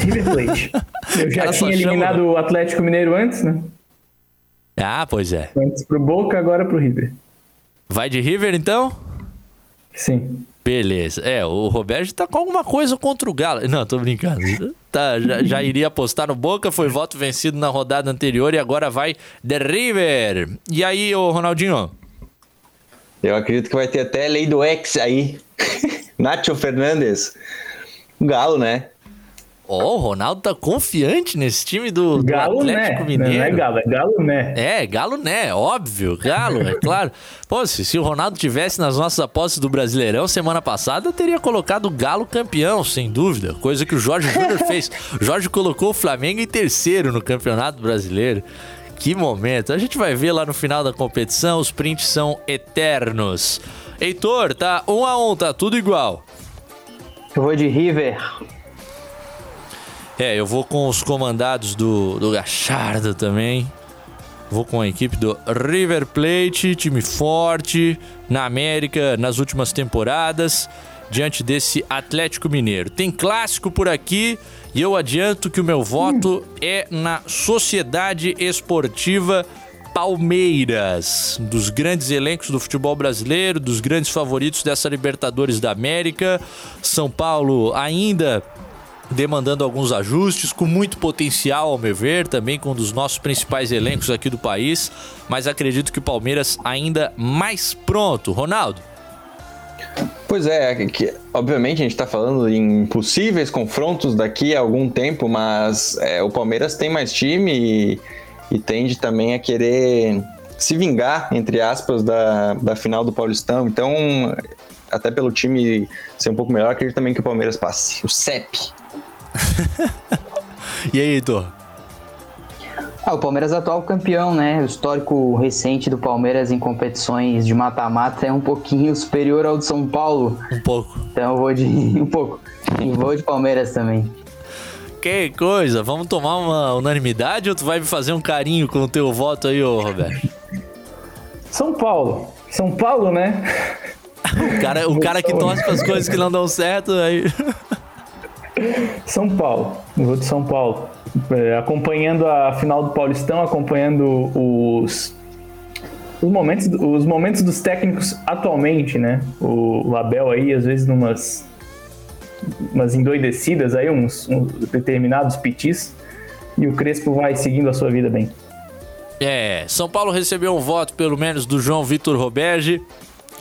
River Plate. Eu já tinha eliminado chama... o Atlético Mineiro antes, né? Ah, pois é. Antes pro Boca, agora pro River. Vai de River então? Sim. Beleza. É, o Roberto tá com alguma coisa contra o Galo. Não, tô brincando. Tá, já, já iria apostar no Boca, foi voto vencido na rodada anterior e agora vai de River. E aí, ô Ronaldinho? Eu acredito que vai ter até lei do ex aí. Nacho Fernandes. Galo, né? Ó, oh, o Ronaldo tá confiante nesse time do, do Galo Atlético né? Mineiro. Não é Galo, é Galo né? É, Galo né, óbvio, Galo, é claro. Pô, se, se, o Ronaldo tivesse nas nossas apostas do Brasileirão semana passada, eu teria colocado o Galo campeão, sem dúvida. Coisa que o Jorge Júnior fez. O Jorge colocou o Flamengo em terceiro no Campeonato Brasileiro. Que momento. A gente vai ver lá no final da competição, os prints são eternos. Heitor, tá um a um, tá tudo igual. Eu vou de River. É, eu vou com os comandados do, do Gachardo também. Vou com a equipe do River Plate, time forte na América nas últimas temporadas, diante desse Atlético Mineiro. Tem clássico por aqui e eu adianto que o meu voto é na Sociedade Esportiva Palmeiras, dos grandes elencos do futebol brasileiro, dos grandes favoritos dessa Libertadores da América. São Paulo ainda demandando alguns ajustes, com muito potencial, ao meu ver, também com um dos nossos principais elencos aqui do país, mas acredito que o Palmeiras ainda mais pronto. Ronaldo? Pois é, que, obviamente a gente está falando em possíveis confrontos daqui a algum tempo, mas é, o Palmeiras tem mais time e, e tende também a querer se vingar, entre aspas, da, da final do Paulistão. Então, até pelo time ser um pouco melhor, acredito também que o Palmeiras passe. O CEP. e aí, Heitor? Ah, o Palmeiras é atual campeão, né? O histórico recente do Palmeiras em competições de mata-mata é um pouquinho superior ao do São Paulo. Um pouco. Então eu vou de. um pouco. E vou de Palmeiras também. Que coisa, vamos tomar uma unanimidade ou tu vai me fazer um carinho com o teu voto aí, ô Roberto? São Paulo. São Paulo, né? O cara, o cara que torce para as coisas que não dão certo, aí. São Paulo. Eu vou de São Paulo. É, acompanhando a final do Paulistão, acompanhando os, os, momentos, os momentos dos técnicos atualmente, né? O, o Abel aí, às vezes, numas umas endoidecidas aí, uns, uns determinados pitis, e o Crespo vai seguindo a sua vida bem. É, São Paulo recebeu um voto, pelo menos, do João Vitor Roberge.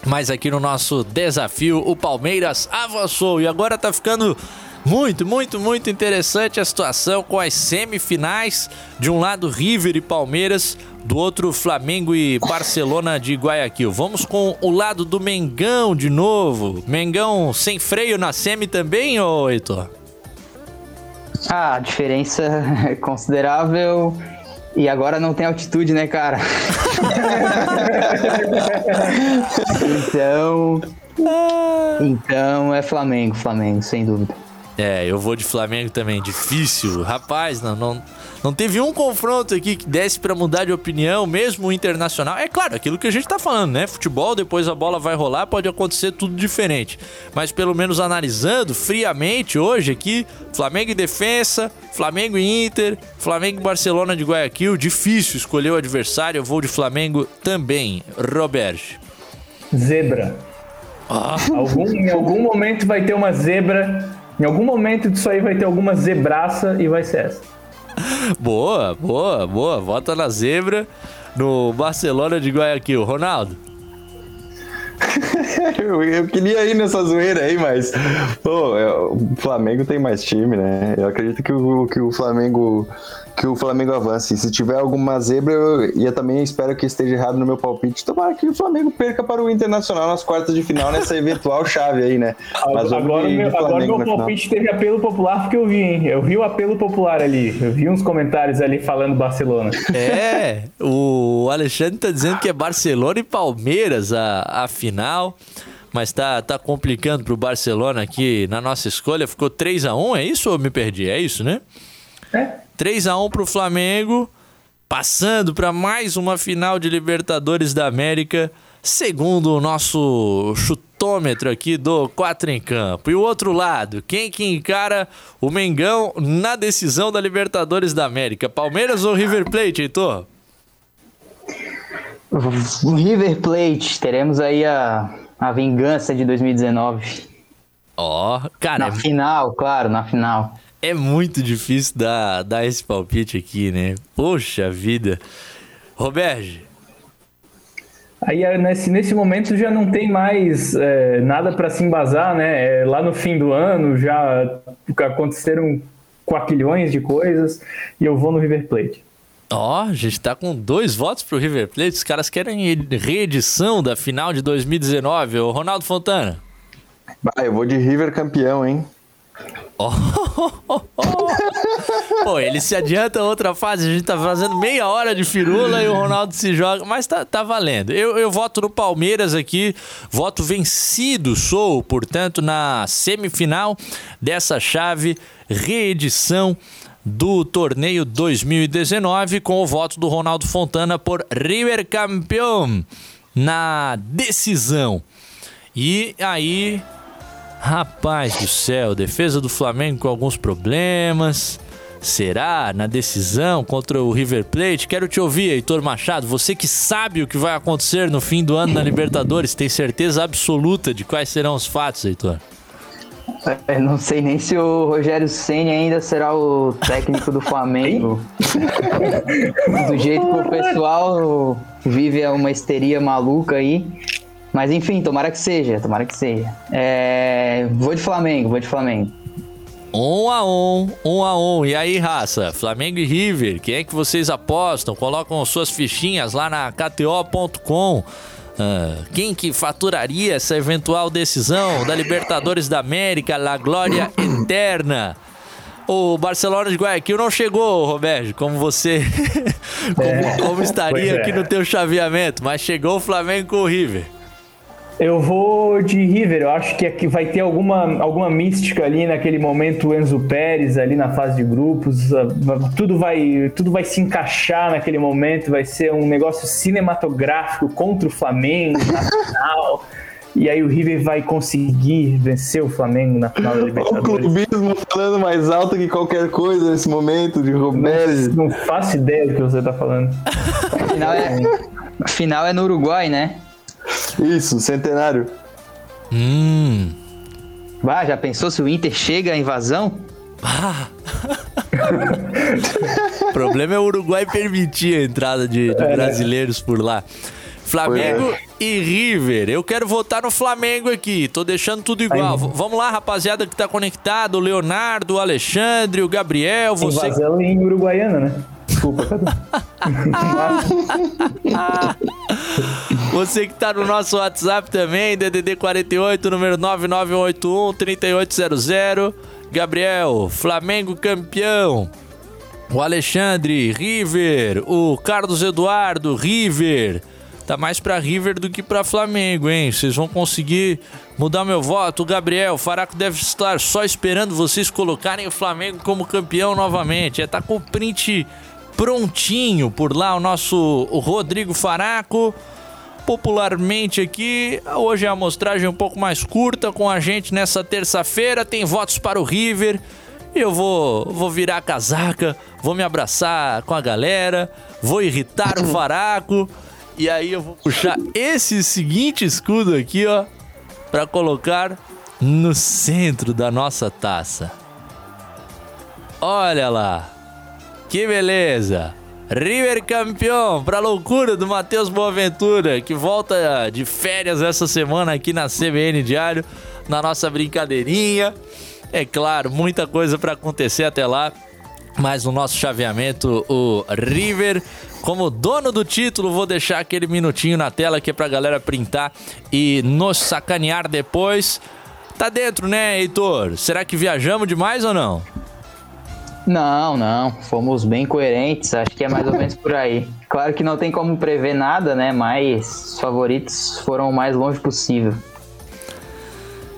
Mas aqui no nosso desafio, o Palmeiras avançou e agora tá ficando muito, muito, muito interessante a situação com as semifinais. De um lado, River e Palmeiras, do outro, Flamengo e Barcelona de Guayaquil. Vamos com o lado do Mengão de novo. Mengão sem freio na semi também, ô Heitor? Ah, a diferença é considerável. E agora não tem altitude, né, cara? então. Então é Flamengo, Flamengo, sem dúvida. É, eu vou de Flamengo também. Difícil. Rapaz, não, não, não teve um confronto aqui que desse para mudar de opinião, mesmo o internacional. É claro, aquilo que a gente tá falando, né? Futebol, depois a bola vai rolar, pode acontecer tudo diferente. Mas pelo menos analisando friamente hoje aqui, Flamengo e Defensa, Flamengo e Inter, Flamengo e Barcelona de Guayaquil. Difícil escolher o adversário. Eu vou de Flamengo também. Roberto. Zebra. Ah. Algum, em algum momento vai ter uma zebra em algum momento disso aí vai ter alguma zebraça e vai ser essa. Boa, boa, boa. Vota na zebra no Barcelona de Guayaquil. Ronaldo. eu, eu, queria ir nessa zoeira aí, mas pô, é, o Flamengo tem mais time, né? Eu acredito que o, que o Flamengo que o Flamengo avance. Se tiver alguma zebra, eu, eu também espero que esteja errado no meu palpite. Tomara que o Flamengo perca para o Internacional nas quartas de final nessa eventual chave aí, né? Mas agora, meu, agora meu palpite teve apelo popular porque eu vi, hein? Eu vi o apelo popular ali. Eu vi uns comentários ali falando Barcelona. É, o Alexandre tá dizendo que é Barcelona e Palmeiras a, a final mas tá, tá complicando pro Barcelona aqui na nossa escolha. Ficou 3 a 1 é isso ou me perdi? É isso, né? É. 3 a 1 pro Flamengo, passando para mais uma final de Libertadores da América, segundo o nosso chutômetro aqui do 4 em Campo. E o outro lado, quem que encara o Mengão na decisão da Libertadores da América? Palmeiras ou River Plate, Heitor? River Plate, teremos aí a, a vingança de 2019. Ó, oh, cara. Na é... final, claro, na final. É muito difícil dar, dar esse palpite aqui, né? Poxa vida. Roberto. Aí é, nesse, nesse momento já não tem mais é, nada para se embasar, né? É, lá no fim do ano já aconteceram quaquilhões de coisas e eu vou no River Plate. Ó, oh, a gente tá com dois votos pro River Plate. Os caras querem reedição da final de 2019. O Ronaldo Fontana. Bah, eu vou de River campeão, hein? Oh, Pô, ele se adianta outra fase. A gente tá fazendo meia hora de firula e o Ronaldo se joga. Mas tá, tá valendo. Eu, eu voto no Palmeiras aqui. Voto vencido sou, portanto, na semifinal dessa chave. Reedição do torneio 2019 com o voto do Ronaldo Fontana por River campeão na decisão. E aí Rapaz do céu, defesa do Flamengo com alguns problemas. Será na decisão contra o River Plate? Quero te ouvir, Heitor Machado. Você que sabe o que vai acontecer no fim do ano na Libertadores, tem certeza absoluta de quais serão os fatos, Heitor? Eu não sei nem se o Rogério Senna ainda será o técnico do Flamengo. do jeito que o pessoal vive uma histeria maluca aí. Mas enfim, tomara que seja, tomara que seja. É... Vou de Flamengo, vou de Flamengo. Um a um, um a um. E aí, raça? Flamengo e River, quem é que vocês apostam? Colocam suas fichinhas lá na KTO.com. Ah, quem que faturaria essa eventual decisão da Libertadores da América, La Glória Eterna? O Barcelona de Guayaquil não chegou, Roberto, como você como, É, como estaria pois é. aqui no teu chaveamento, mas chegou o Flamengo com o River. Eu vou de River, eu acho que aqui vai ter alguma, alguma mística ali naquele momento Enzo Pérez ali na fase de grupos, tudo vai, tudo vai se encaixar naquele momento, vai ser um negócio cinematográfico contra o Flamengo na final. E aí o River vai conseguir vencer o Flamengo na final da O Libertadores. clubismo falando mais alto que qualquer coisa nesse momento de Roberto. Não faço ideia do que você tá falando. A final é, a final é no Uruguai, né? Isso, centenário. Hum. Bah, já pensou se o Inter chega à invasão? O problema é o Uruguai permitir a entrada de, de É, né? brasileiros por lá. Flamengo e River. Eu quero votar no Flamengo aqui. Tô deixando tudo igual. V- Vamos lá, rapaziada que tá conectado. O Leonardo, o Alexandre, o Gabriel, você. Invasão em Uruguaiana, né? Desculpa. Você que tá no nosso WhatsApp também, DDD 48, número 9981 3800. Gabriel, Flamengo campeão. O Alexandre, River. O Carlos Eduardo, River. Tá mais pra River do que pra Flamengo, hein? Vocês vão conseguir mudar meu voto. O Gabriel, o Faraco deve estar só esperando vocês colocarem o Flamengo como campeão novamente. É, tá com o print prontinho por lá, o nosso Rodrigo Faraco popularmente aqui. Hoje é a amostragem um pouco mais curta com a gente nessa terça-feira. Tem votos para o River. Eu vou, vou virar a casaca, vou me abraçar com a galera, vou irritar o Faraco. E aí eu vou puxar esse seguinte escudo aqui, ó, para colocar no centro da nossa taça. Olha lá. Que beleza! River campeão, pra loucura do Matheus Boaventura, que volta de férias essa semana aqui na CBN Diário, na nossa brincadeirinha. É claro, muita coisa pra acontecer até lá, mas no nosso chaveamento, o River, como dono do título, vou deixar aquele minutinho na tela aqui pra galera printar e nos sacanear depois. Tá dentro, né, Heitor? Será que viajamos demais ou não? Não, não. Fomos bem coerentes. Acho que é mais ou menos por aí. Claro que não tem como prever nada, né? Mas os favoritos foram o mais longe possível.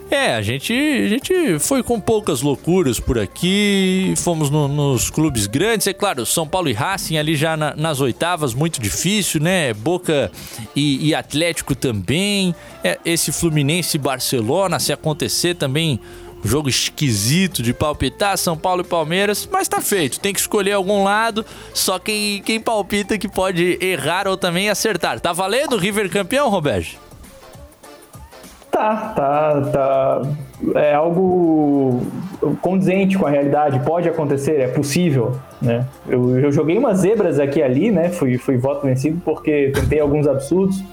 É, a gente, a gente foi com poucas loucuras por aqui, fomos no- nos clubes grandes, é claro, São Paulo e Racing ali já na- nas oitavas, muito difícil, né? Boca e, e Atlético também, é, esse Fluminense e Barcelona, se acontecer também, jogo esquisito de palpitar, São Paulo e Palmeiras, mas tá feito, tem que escolher algum lado, só quem, quem palpita que pode errar ou também acertar. Tá valendo o River campeão, Roberto? Tá, tá, tá. É algo condizente com a realidade, pode acontecer, é possível, né? Eu, eu joguei umas zebras aqui ali, né? Fui, fui voto vencido porque tentei alguns absurdos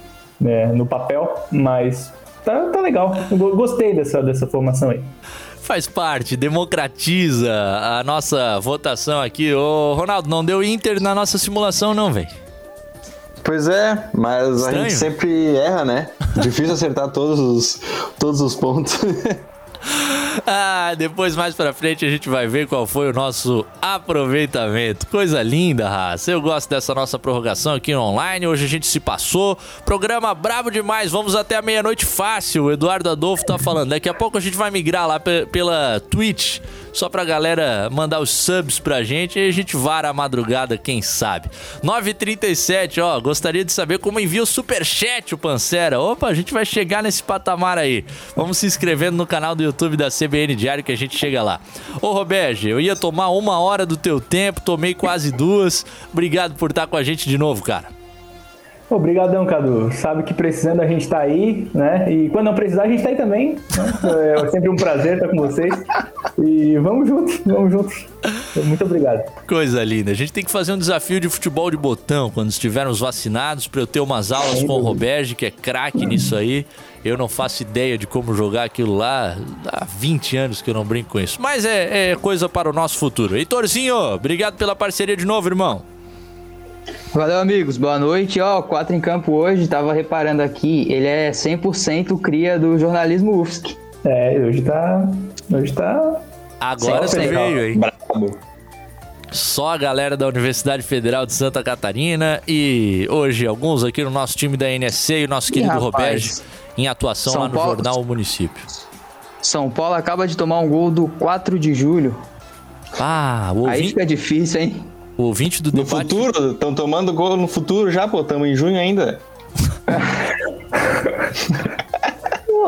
né, no papel, mas tá, tá legal. Gostei dessa, dessa formação aí. Faz parte, democratiza a nossa votação aqui. Ô, Ronaldo, não deu Inter na nossa simulação, não, velho. Pois é, mas a Estranho. gente sempre erra, né? Difícil acertar todos os, todos os pontos. Ah, depois mais pra frente a gente vai ver qual foi o nosso aproveitamento. Coisa linda, raça. Eu gosto dessa nossa prorrogação aqui online. Hoje a gente se passou. Programa brabo demais. Vamos até a meia-noite fácil. O Eduardo Adolfo tá falando. Daqui a pouco a gente vai migrar lá pe- pela Twitch. Só pra galera mandar os subs pra gente e a gente vara a madrugada, quem sabe. 9h37, ó. Gostaria de saber como envia o superchat o Pancera. Opa, a gente vai chegar nesse patamar aí. Vamos se inscrevendo no canal do YouTube da CBN Diário que a gente chega lá. Ô, Roberge, eu ia tomar uma hora do teu tempo, tomei quase duas. Obrigado por estar com a gente de novo, cara. Obrigadão, Cadu. Sabe que precisando a gente tá aí, né? E quando não precisar, a gente tá aí também. né? É sempre um prazer estar com vocês. E vamos juntos, vamos juntos. Muito obrigado. Coisa linda. A gente tem que fazer um desafio de futebol de botão quando estivermos vacinados para eu ter umas aulas com o Roberge, que é craque nisso aí. Eu não faço ideia de como jogar aquilo lá. Há 20 anos que eu não brinco com isso. Mas é, é coisa para o nosso futuro. Heitorzinho, obrigado pela parceria de novo, irmão. Valeu, amigos. Boa noite. Ó, quatro em campo hoje, tava reparando aqui, ele é 100% cria do jornalismo UFSC. É, hoje tá. Hoje tá. Agora você veio, hein? Brabo. Só a galera da Universidade Federal de Santa Catarina e hoje alguns aqui no nosso time da NSC e o nosso querido rapaz. Em atuação São lá no Paulo- jornal Município. São Paulo acaba de tomar um gol do 4 de julho. Ah, o Aí ouvinte, fica difícil, hein? o ouvinte do No debate. futuro, estão tomando gol no futuro já, pô, estamos em junho ainda. Pô,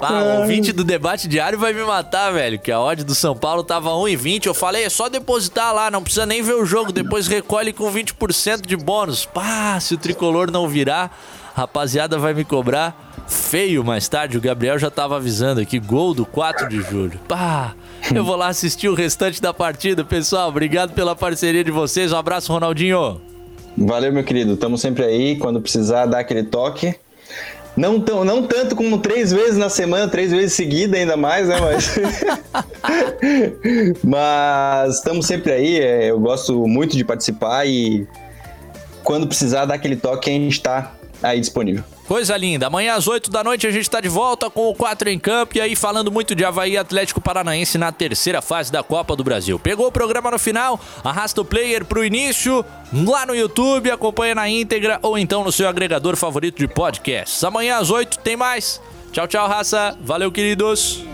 Ah, o ouvinte do debate diário vai me matar, velho. Que a odd do São Paulo tava 1,20. Eu falei, é só depositar lá, não precisa nem ver o jogo. Depois recolhe com 20% de bônus. Pá, se o tricolor não virar, rapaziada vai me cobrar feio mais tarde. O Gabriel já tava avisando aqui, gol do 4 de julho. Pá, eu vou lá assistir o restante da partida, pessoal. Obrigado pela parceria de vocês. Um abraço, Ronaldinho. Valeu, meu querido. Estamos sempre aí. Quando precisar, dá aquele toque. Não, tão, não tanto como três vezes na semana, três vezes seguida, ainda mais, né? Mas, Mas estamos sempre aí. é, Eu gosto muito de participar e quando precisar, dá aquele toque, a gente está aí disponível. Coisa linda. Amanhã às 8 da noite a gente tá de volta com o 4 em campo e aí falando muito de Havaí Atlético Paranaense na terceira fase da Copa do Brasil. Pegou o programa no final? Arrasta o player pro início lá no YouTube, acompanha na íntegra ou então no seu agregador favorito de podcasts. Amanhã às 8 tem mais. Tchau, tchau, raça. Valeu, queridos.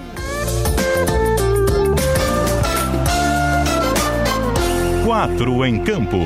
Quatro em campo.